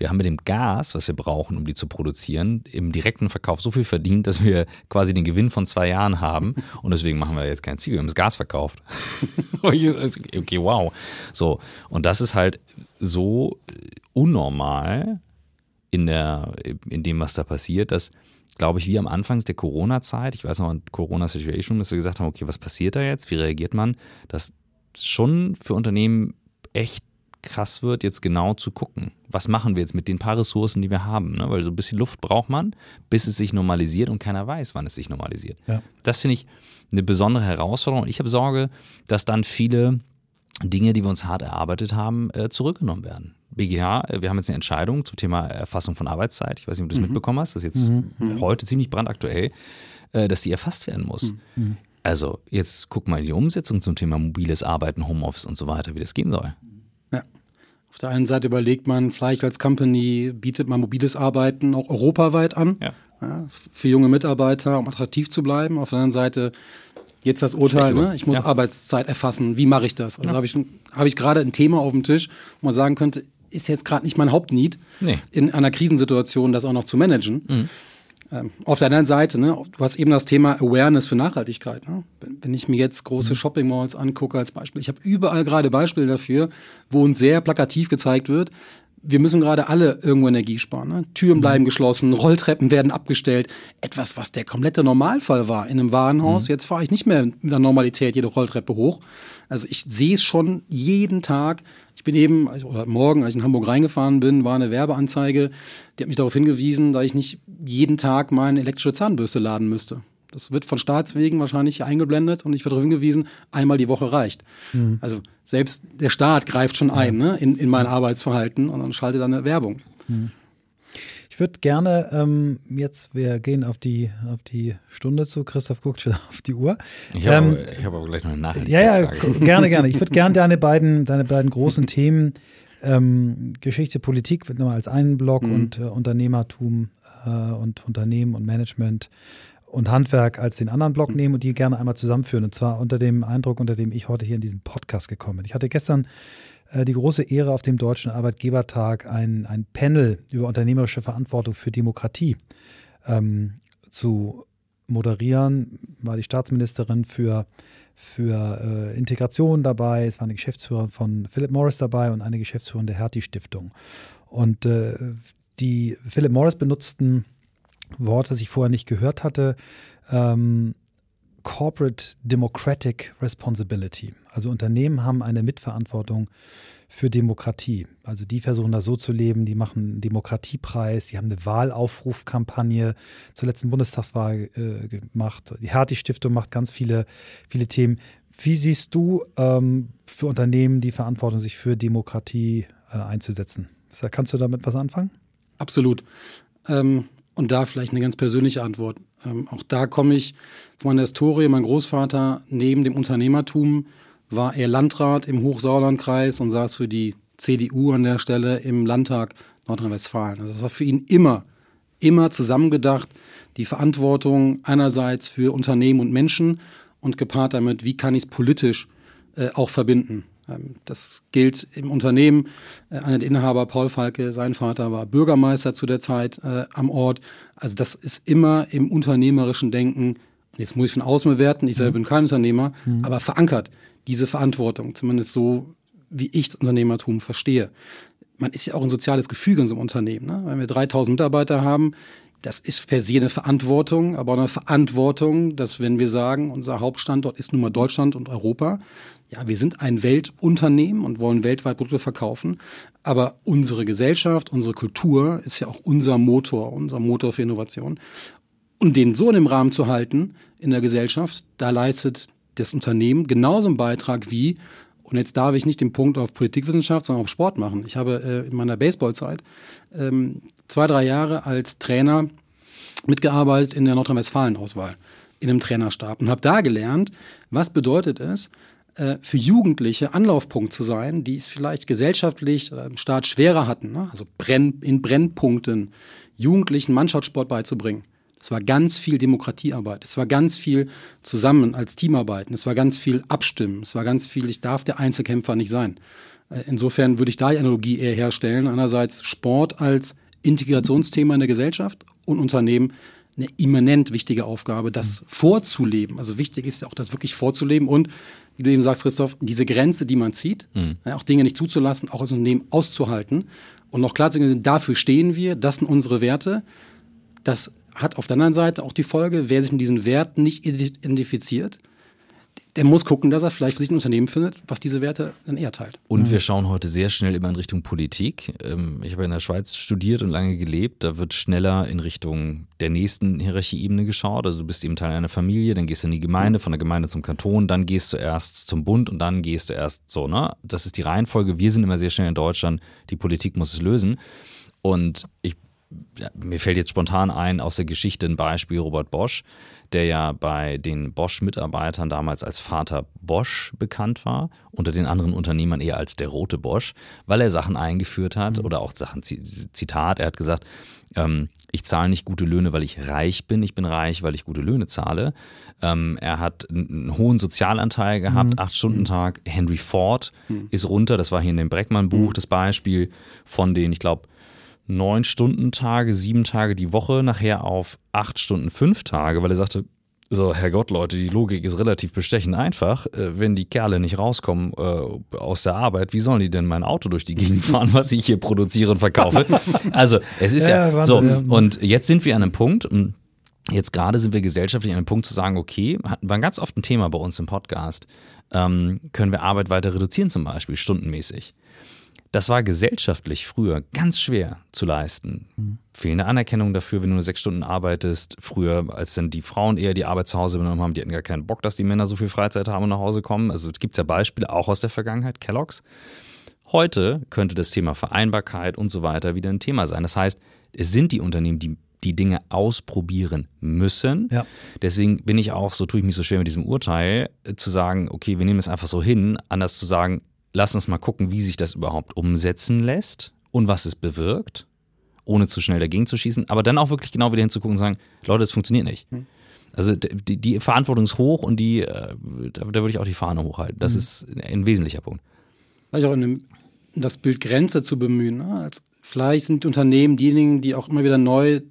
wir haben mit dem Gas, was wir brauchen, um die zu produzieren, im direkten Verkauf so viel verdient, dass wir quasi den Gewinn von zwei Jahren haben. Und deswegen machen wir jetzt kein Ziegel, wir haben das Gas verkauft. <laughs> okay, wow. So, und das ist halt so unnormal in, der, in dem, was da passiert, dass, glaube ich, wie am Anfang der Corona-Zeit, ich weiß noch, Corona-Situation, dass wir gesagt haben, okay, was passiert da jetzt, wie reagiert man, dass schon für Unternehmen echt krass wird, jetzt genau zu gucken, was machen wir jetzt mit den paar Ressourcen, die wir haben. Ne? Weil so ein bisschen Luft braucht man, bis es sich normalisiert und keiner weiß, wann es sich normalisiert. Ja. Das finde ich eine besondere Herausforderung. Ich habe Sorge, dass dann viele Dinge, die wir uns hart erarbeitet haben, äh, zurückgenommen werden. BGH, äh, wir haben jetzt eine Entscheidung zum Thema Erfassung von Arbeitszeit. Ich weiß nicht, ob du das mitbekommen hast. Das ist jetzt heute ziemlich brandaktuell, äh, dass die erfasst werden muss. Also jetzt guck mal in die Umsetzung zum Thema mobiles Arbeiten, Homeoffice und so weiter, wie das gehen soll. Ja. Auf der einen Seite überlegt man, vielleicht als Company bietet man mobiles Arbeiten auch europaweit an. Ja. Ja, für junge Mitarbeiter, um attraktiv zu bleiben. Auf der anderen Seite jetzt das Urteil, ne? ich muss Ja. Arbeitszeit erfassen. Wie mache ich das? Also habe ich, hab ich gerade ein Thema auf dem Tisch, wo man sagen könnte, ist jetzt gerade nicht mein Hauptneed, Nee. in einer Krisensituation das auch noch zu managen. Ähm, auf der anderen Seite, ne, du hast eben das Thema Awareness für Nachhaltigkeit. Ne? Wenn, wenn ich mir jetzt große Shopping Malls angucke als Beispiel, ich habe überall gerade Beispiele dafür, wo uns sehr plakativ gezeigt wird, wir müssen gerade alle irgendwo Energie sparen. Ne? Türen bleiben geschlossen, Rolltreppen werden abgestellt. Etwas, was der komplette Normalfall war in einem Warenhaus. Jetzt fahre ich nicht mehr mit der Normalität jede Rolltreppe hoch. Also ich sehe es schon jeden Tag. Ich bin eben, also- oder morgen, als ich in Hamburg reingefahren bin, war eine Werbeanzeige, die hat mich darauf hingewiesen, dass ich nicht jeden Tag meine elektrische Zahnbürste laden müsste. Das wird von Staatswegen wahrscheinlich eingeblendet und ich werde darauf hingewiesen, einmal die Woche reicht. Also selbst der Staat greift schon ein ne, in, in mein Arbeitsverhalten und dann schaltet dann eine Werbung. Ich würde gerne ähm, jetzt, wir gehen auf die, auf die Stunde zu, Christoph guckt schon <laughs> auf die Uhr. Ich habe Ähm, aber, ich hab aber gleich noch eine Ja, ja, g- gerne, gerne. Ich würde <laughs> gerne deine beiden, deine beiden großen Themen, ähm, Geschichte, Politik wird nochmal als einen Block und äh, Unternehmertum äh, und Unternehmen und Management und Handwerk als den anderen Block nehmen und die gerne einmal zusammenführen. Und zwar unter dem Eindruck, unter dem ich heute hier in diesem Podcast gekommen bin. Ich hatte gestern die große Ehre auf dem Deutschen Arbeitgebertag ein, ein Panel über unternehmerische Verantwortung für Demokratie ähm, zu moderieren, war die Staatsministerin für, für äh, Integration dabei, es war eine Geschäftsführerin von Philip Morris dabei und eine Geschäftsführerin der Hertie Stiftung. Und äh, die Philip Morris benutzten Wort, das ich vorher nicht gehört hatte, ähm, Corporate Democratic Responsibility. Also Unternehmen haben eine Mitverantwortung für Demokratie. Also die versuchen das so zu leben, die machen einen Demokratiepreis, die haben eine Wahlaufrufkampagne zur letzten Bundestagswahl äh, gemacht. Die Hertie-Stiftung macht ganz viele, viele Themen. Wie siehst du ähm, für Unternehmen die Verantwortung, sich für Demokratie äh, einzusetzen? Kannst du damit was anfangen? Absolut. Ähm, und da vielleicht eine ganz persönliche Antwort. Ähm, auch da komme ich von meiner Historie. Mein Großvater neben dem Unternehmertum war er Landrat im Hochsauerlandkreis und saß für die CDU an der Stelle im Landtag Nordrhein-Westfalen. Also das war für ihn immer, immer zusammengedacht, die Verantwortung einerseits für Unternehmen und Menschen und gepaart damit, wie kann ich es politisch äh, auch verbinden. Ähm, Das gilt im Unternehmen. Äh, Einer der Inhaber, Paul Falke, sein Vater war Bürgermeister zu der Zeit äh, am Ort. Also das ist immer im unternehmerischen Denken, jetzt muss ich von außen bewerten, ich selber bin kein Unternehmer, aber verankert diese Verantwortung, zumindest so, wie ich das Unternehmertum verstehe. Man ist ja auch ein soziales Gefüge in so einem Unternehmen. Ne? Wenn wir 3000 Mitarbeiter haben, das ist per se eine Verantwortung, aber auch eine Verantwortung, dass wenn wir sagen, unser Hauptstandort ist nun mal Deutschland und Europa, ja, wir sind ein Weltunternehmen und wollen weltweit Produkte verkaufen, aber unsere Gesellschaft, unsere Kultur ist ja auch unser Motor, unser Motor für Innovation. Und den so in dem Rahmen zu halten in der Gesellschaft, da leistet das Unternehmen genauso einen Beitrag wie, und jetzt darf ich nicht den Punkt auf Politikwissenschaft, sondern auf Sport machen. Ich habe äh, in meiner Baseballzeit ähm, zwei, drei Jahre als Trainer mitgearbeitet in der Nordrhein-Westfalen-Auswahl in einem Trainerstab und habe da gelernt, was bedeutet es, äh, für Jugendliche Anlaufpunkt zu sein, die es vielleicht gesellschaftlich oder im Staat schwerer hatten, ne? also Brenn, in Brennpunkten Jugendlichen Mannschaftssport beizubringen. Es war ganz viel Demokratiearbeit. Es war ganz viel zusammen als Teamarbeiten. Es war ganz viel Abstimmen. Es war ganz viel, ich darf der Einzelkämpfer nicht sein. Äh, insofern würde ich da die Analogie eher herstellen. Einerseits Sport als Integrationsthema in der Gesellschaft und Unternehmen eine immanent wichtige Aufgabe, das vorzuleben. Also wichtig ist ja auch, das wirklich vorzuleben und, wie du eben sagst, Christoph, diese Grenze, die man zieht, mhm. auch Dinge nicht zuzulassen, auch als Unternehmen auszuhalten und noch klar zu sagen, dafür stehen wir, das sind unsere Werte. Das hat auf der anderen Seite auch die Folge, wer sich mit diesen Werten nicht identifiziert, der muss gucken, dass er vielleicht für sich ein Unternehmen findet, was diese Werte dann eher teilt. Und wir schauen heute sehr schnell immer in Richtung Politik. Ähm, ich habe in der Schweiz studiert und lange gelebt. Da wird schneller in Richtung der nächsten Hierarchieebene geschaut. Also du bist eben Teil einer Familie, dann gehst du in die Gemeinde, von der Gemeinde zum Kanton, dann gehst du erst zum Bund und dann gehst du erst so, ne? Das ist die Reihenfolge. Wir sind immer sehr schnell in Deutschland. Die Politik muss es lösen. Und ich mir fällt jetzt spontan ein aus der Geschichte ein Beispiel Robert Bosch, der ja bei den Bosch-Mitarbeitern damals als Vater Bosch bekannt war, unter den anderen Unternehmern eher als der rote Bosch, weil er Sachen eingeführt hat mhm. oder auch Sachen, Zitat, er hat gesagt, ähm, ich zahle nicht gute Löhne, weil ich reich bin, ich bin reich, weil ich gute Löhne zahle. Ähm, er hat einen hohen Sozialanteil gehabt, mhm. acht Stunden Tag. Henry Ford mhm. ist runter, das war hier in dem Breckmann-Buch mhm. das Beispiel von den, ich glaube, neun Stunden Tage, sieben Tage die Woche, nachher auf acht Stunden, fünf Tage, weil er sagte, so, Herrgott, Leute, die Logik ist relativ bestechend einfach. Äh, wenn die Kerle nicht rauskommen äh, aus der Arbeit, wie sollen die denn mein Auto durch die Gegend fahren, was ich hier produziere und verkaufe? <laughs> Also, es ist ja, ja so. Ja. Und jetzt sind wir an einem Punkt, jetzt gerade sind wir gesellschaftlich an einem Punkt zu sagen, okay, hatten wir ganz oft ein Thema bei uns im Podcast, ähm, können wir Arbeit weiter reduzieren zum Beispiel, stundenmäßig. Das war gesellschaftlich früher ganz schwer zu leisten. Mhm. Fehlende Anerkennung dafür, wenn du nur sechs Stunden arbeitest. Früher, als dann die Frauen eher die Arbeit zu Hause übernommen haben, die hatten gar keinen Bock, dass die Männer so viel Freizeit haben und nach Hause kommen. Also es gibt ja Beispiele auch aus der Vergangenheit, Kelloggs. Heute könnte das Thema Vereinbarkeit und so weiter wieder ein Thema sein. Das heißt, es sind die Unternehmen, die die Dinge ausprobieren müssen. Ja. Deswegen bin ich auch, so tue ich mich so schwer mit diesem Urteil, äh, zu sagen, okay, wir nehmen es einfach so hin, anders zu sagen, lass uns mal gucken, wie sich das überhaupt umsetzen lässt und was es bewirkt, ohne zu schnell dagegen zu schießen, aber dann auch wirklich genau wieder hinzugucken und sagen, Leute, es funktioniert nicht. Hm. Also die, die, Verantwortung ist hoch und die, äh, da, da würde ich auch die Fahne hochhalten. Das mhm. ist ein wesentlicher Punkt. Vielleicht auch in dem, das Bild Grenze zu bemühen. Ne? Also vielleicht sind die Unternehmen diejenigen, die auch immer wieder neu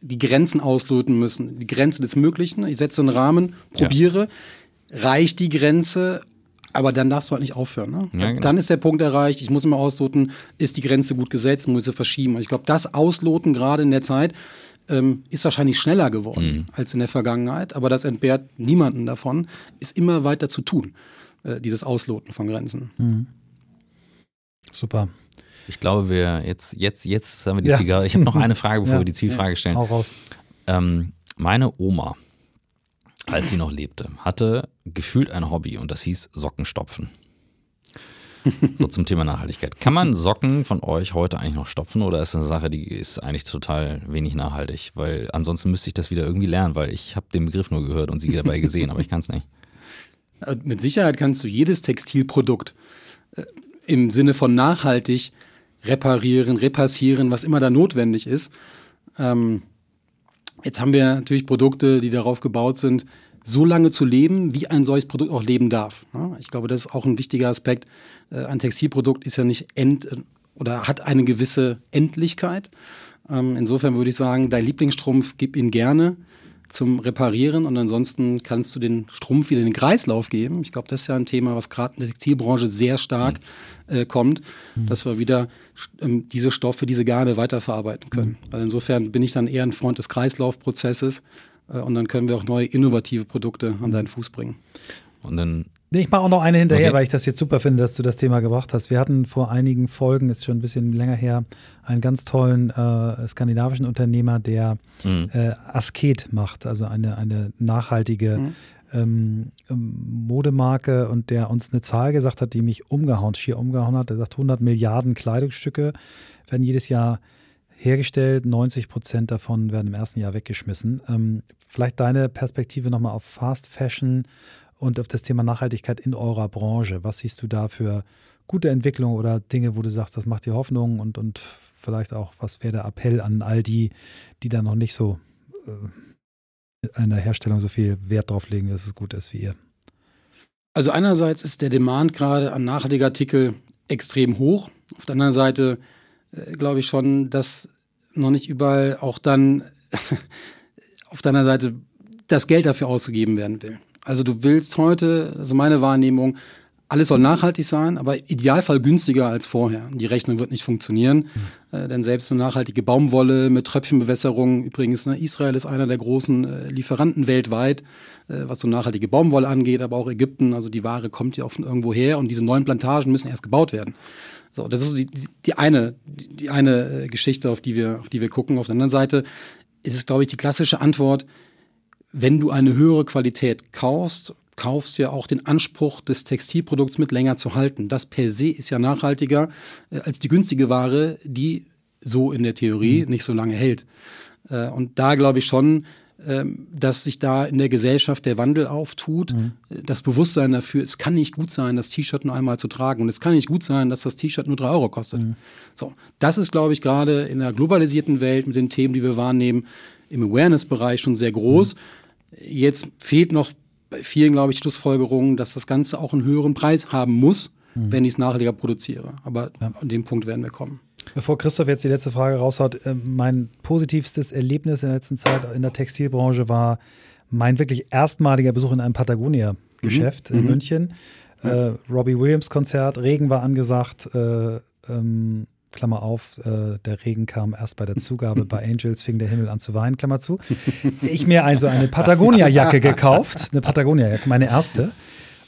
die Grenzen ausloten müssen. Die Grenze des Möglichen. Ich setze einen Rahmen, probiere. Ja. Reicht die Grenze aber dann darfst du halt nicht aufhören. Ne? Ja, genau. Dann ist der Punkt erreicht, ich muss immer ausloten, ist die Grenze gut gesetzt, muss sie verschieben. Und ich glaube, das Ausloten gerade in der Zeit ähm, ist wahrscheinlich schneller geworden mhm. als in der Vergangenheit, aber das entbehrt niemanden davon, ist immer weiter zu tun, äh, dieses Ausloten von Grenzen. Mhm. Super. Ich glaube, wir jetzt, jetzt, jetzt haben wir die ja. Zigarre. Ich habe noch <laughs> eine Frage, bevor ja. wir die Zielfrage stellen. Hau raus. Ähm, meine Oma als sie noch lebte, hatte gefühlt ein Hobby und das hieß Sockenstopfen. So zum Thema Nachhaltigkeit. Kann man Socken von euch heute eigentlich noch stopfen oder ist eine Sache, die ist eigentlich total wenig nachhaltig? Weil ansonsten müsste ich das wieder irgendwie lernen, weil ich habe den Begriff nur gehört und sie dabei gesehen, aber ich kann es nicht. Also mit Sicherheit kannst du jedes Textilprodukt äh, im Sinne von nachhaltig reparieren, repassieren, was immer da notwendig ist. Ähm, Jetzt haben wir natürlich Produkte, die darauf gebaut sind, so lange zu leben, wie ein solches Produkt auch leben darf. Ich glaube, das ist auch ein wichtiger Aspekt. Äh, ein Textilprodukt ist ja nicht end oder hat eine gewisse Endlichkeit. Ähm, insofern würde ich sagen, dein Lieblingsstrumpf, gib ihn gerne zum Reparieren und ansonsten kannst du den Strumpf wieder in den Kreislauf geben. Ich glaube, das ist ja ein Thema, was gerade in der Textilbranche sehr stark mhm. äh, kommt, mhm. dass wir wieder ähm, diese Stoffe, diese Garne weiterverarbeiten können. Mhm. Also insofern bin ich dann eher ein Freund des Kreislaufprozesses äh, und dann können wir auch neue innovative Produkte an deinen Fuß bringen. Und dann ich mache auch noch eine hinterher, okay. weil ich das jetzt super finde, dass du das Thema gebracht hast. Wir hatten vor einigen Folgen, ist schon ein bisschen länger her, einen ganz tollen äh, skandinavischen Unternehmer, der mhm. äh, Asket macht, also eine, eine nachhaltige mhm. ähm, Modemarke und der uns eine Zahl gesagt hat, die mich umgehauen, schier umgehauen hat. Er sagt, 100 Milliarden Kleidungsstücke werden jedes Jahr hergestellt, 90 Prozent davon werden im ersten Jahr weggeschmissen. Ähm, vielleicht deine Perspektive nochmal auf Fast Fashion und auf das Thema Nachhaltigkeit in eurer Branche. Was siehst du da für gute Entwicklungen oder Dinge, wo du sagst, das macht dir Hoffnung und, und vielleicht auch, was wäre der Appell an all die, die da noch nicht so äh, in der Herstellung so viel Wert drauf legen, dass es gut ist wie ihr? Also einerseits ist der Demand gerade an nachhaltigen Artikel extrem hoch. Auf der anderen Seite äh, glaube ich schon, dass noch nicht überall auch dann <laughs> auf deiner Seite das Geld dafür ausgegeben werden will. Also du willst heute, also meine Wahrnehmung, alles soll nachhaltig sein, aber Idealfall günstiger als vorher. Die Rechnung wird nicht funktionieren, mhm. äh, denn selbst eine nachhaltige Baumwolle mit Tröpfchenbewässerung, übrigens, ne, Israel ist einer der großen äh, Lieferanten weltweit, äh, was so nachhaltige Baumwolle angeht, aber auch Ägypten, also die Ware kommt ja auch von irgendwo her und diese neuen Plantagen müssen erst gebaut werden. So, das ist so die, die eine, die eine äh, Geschichte, auf die wir, auf die wir gucken. Auf der anderen Seite ist es, glaube ich, die klassische Antwort, wenn du eine höhere Qualität kaufst, kaufst du ja auch den Anspruch des Textilprodukts mit länger zu halten. Das per se ist ja nachhaltiger äh, als die günstige Ware, die so in der Theorie mhm. nicht so lange hält. Äh, und da glaube ich schon, ähm, dass sich da in der Gesellschaft der Wandel auftut. Mhm. Das Bewusstsein dafür, es kann nicht gut sein, das T-Shirt nur einmal zu tragen. Und es kann nicht gut sein, dass das T-Shirt nur drei Euro kostet. Mhm. So, das ist, glaube ich, gerade in der globalisierten Welt mit den Themen, die wir wahrnehmen, im Awareness-Bereich schon sehr groß. Mhm. Jetzt fehlt noch bei vielen, glaube ich, Schlussfolgerungen, dass das Ganze auch einen höheren Preis haben muss, mhm. wenn ich es nachhaltiger produziere. Aber ja. an dem Punkt werden wir kommen. Bevor Christoph jetzt die letzte Frage raushaut, äh, mein positivstes Erlebnis in der letzten Zeit in der Textilbranche war mein wirklich erstmaliger Besuch in einem Patagonia-Geschäft mhm. in mhm. München. Mhm. Äh, Robbie Williams Konzert, Regen war angesagt. Äh, ähm, Klammer auf, äh, der Regen kam erst bei der <laughs> Zugabe. Bei Angels fing der Himmel an zu weinen, Klammer zu. Ich mir also eine <laughs> Patagonia-Jacke gekauft, eine Patagonia-Jacke, meine erste.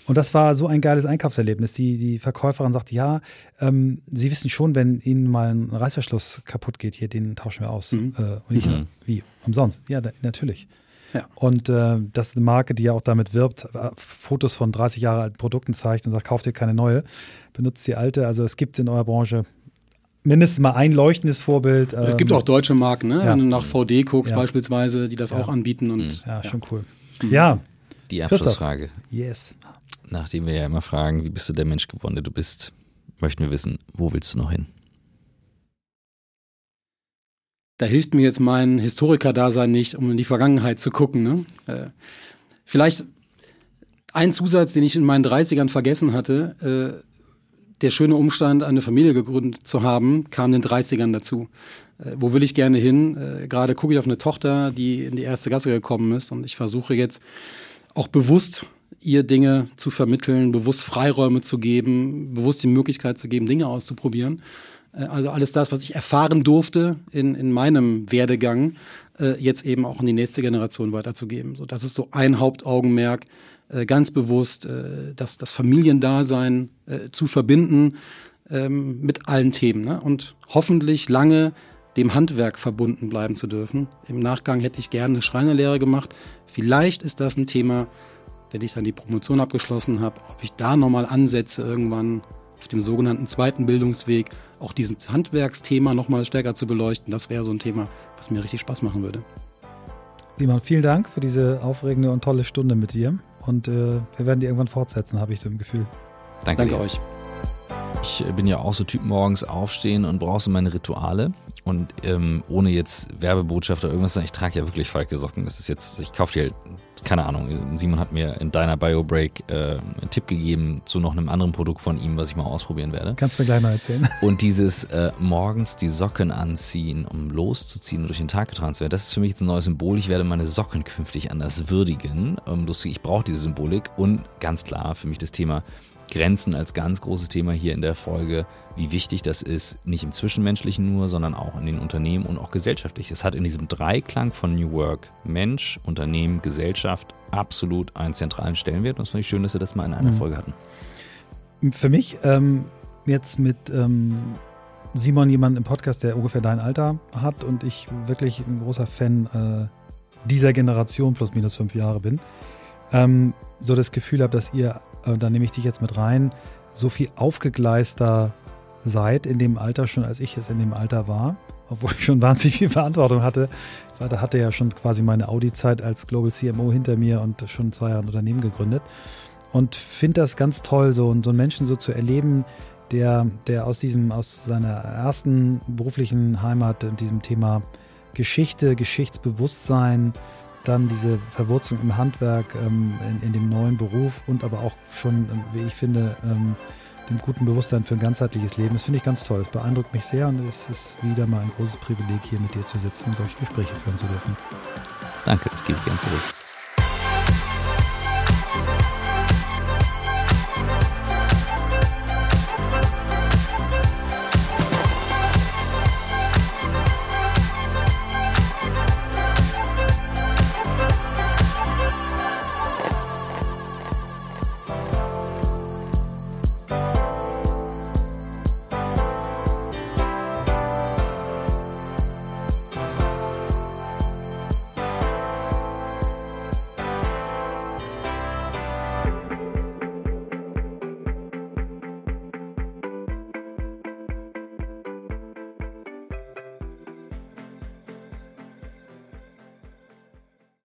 Und das war so ein geiles Einkaufserlebnis. Die, die Verkäuferin sagte, ja, ähm, Sie wissen schon, wenn Ihnen mal ein Reißverschluss kaputt geht, hier, den tauschen wir aus. Mhm. Äh, und ich, mhm. wie? Umsonst? Ja, da, natürlich. Ja. Und äh, das ist eine Marke, die ja auch damit wirbt, äh, Fotos von 30 Jahre alten Produkten zeigt und sagt, kauft ihr keine neue, benutzt die alte. Also es gibt in eurer Branche mindestens mal ein leuchtendes Vorbild. Es gibt ähm, auch deutsche Marken, ne? Ja. wenn du nach VD guckst ja. beispielsweise, die das ja. auch anbieten. Und, mhm. ja, schon cool. Mhm. Ja. Die Abschlussfrage. Yes. Nachdem wir ja immer fragen, wie bist du der Mensch geworden, der du bist, möchten wir wissen, wo willst du noch hin? Da hilft mir jetzt mein Historiker-Dasein nicht, um in die Vergangenheit zu gucken. Ne? Äh, vielleicht ein Zusatz, den ich in meinen 30ern vergessen hatte. Äh, der schöne Umstand, eine Familie gegründet zu haben, kam in den 30ern dazu. Äh, wo will ich gerne hin? Äh, Gerade gucke ich auf eine Tochter, die in die erste Klasse gekommen ist und ich versuche jetzt auch bewusst ihr Dinge zu vermitteln, bewusst Freiräume zu geben, bewusst die Möglichkeit zu geben, Dinge auszuprobieren. Äh, also alles das, was ich erfahren durfte in, in meinem Werdegang, äh, jetzt eben auch in die nächste Generation weiterzugeben. So, das ist so ein Hauptaugenmerk, ganz bewusst äh, das, das Familiendasein äh, zu verbinden ähm, mit allen Themen ne? und hoffentlich lange dem Handwerk verbunden bleiben zu dürfen. Im Nachgang hätte ich gerne eine Schreinerlehre gemacht. Vielleicht ist das ein Thema, wenn ich dann die Promotion abgeschlossen habe, ob ich da nochmal ansetze irgendwann auf dem sogenannten zweiten Bildungsweg, auch dieses Handwerksthema nochmal stärker zu beleuchten. Das wäre so ein Thema, was mir richtig Spaß machen würde. Simon, vielen Dank für diese aufregende und tolle Stunde mit dir. Und äh, wir werden die irgendwann fortsetzen, habe ich so im Gefühl. Danke, Danke euch. Ich bin ja auch so Typ morgens aufstehen und brauche so meine Rituale. Und ähm, ohne jetzt Werbebotschaft oder irgendwas, ich trage ja wirklich falke Socken. Das ist jetzt, ich kaufe die halt keine Ahnung, Simon hat mir in deiner Bio-Break äh, einen Tipp gegeben zu noch einem anderen Produkt von ihm, was ich mal ausprobieren werde. Kannst du mir gleich mal erzählen. <laughs> Und dieses äh, morgens die Socken anziehen, um loszuziehen und durch den Tag getragen zu werden, das ist für mich jetzt ein neues Symbol. Ich werde meine Socken künftig anders würdigen. Ähm, lustig, ich brauche diese Symbolik und ganz klar für mich das Thema Grenzen als ganz großes Thema hier in der Folge, wie wichtig das ist, nicht im Zwischenmenschlichen nur, sondern auch in den Unternehmen und auch gesellschaftlich. Es hat in diesem Dreiklang von New Work Mensch, Unternehmen, Gesellschaft absolut einen zentralen Stellenwert. Und es fand ich schön, dass wir das mal in einer mhm. Folge hatten. Für mich ähm, jetzt mit ähm, Simon jemand im Podcast, der ungefähr dein Alter hat und ich wirklich ein großer Fan äh, dieser Generation plus minus fünf Jahre bin, ähm, so das Gefühl habe, dass ihr äh, da nehme ich dich jetzt mit rein, so viel aufgegleister seid in dem Alter schon, als ich es in dem Alter war. obwohl ich schon <laughs> wahnsinnig viel Verantwortung hatte. Ich war, hatte ja schon quasi meine Audi-Zeit als Global CMO hinter mir und schon zwei Jahre ein Unternehmen gegründet. Und finde das ganz toll, so, so einen Menschen so zu erleben, der, der aus diesem, aus seiner ersten beruflichen Heimat, in diesem Thema Geschichte, Geschichtsbewusstsein, dann diese Verwurzelung im Handwerk, ähm, in, in, dem neuen Beruf und aber auch schon, ähm, wie ich finde, ähm, dem guten Bewusstsein für ein ganzheitliches Leben. Das finde ich ganz toll. Das beeindruckt mich sehr und es ist wieder mal ein großes Privileg, hier mit dir zu sitzen und solche Gespräche führen zu dürfen. Danke, das gebe ich gern zurück.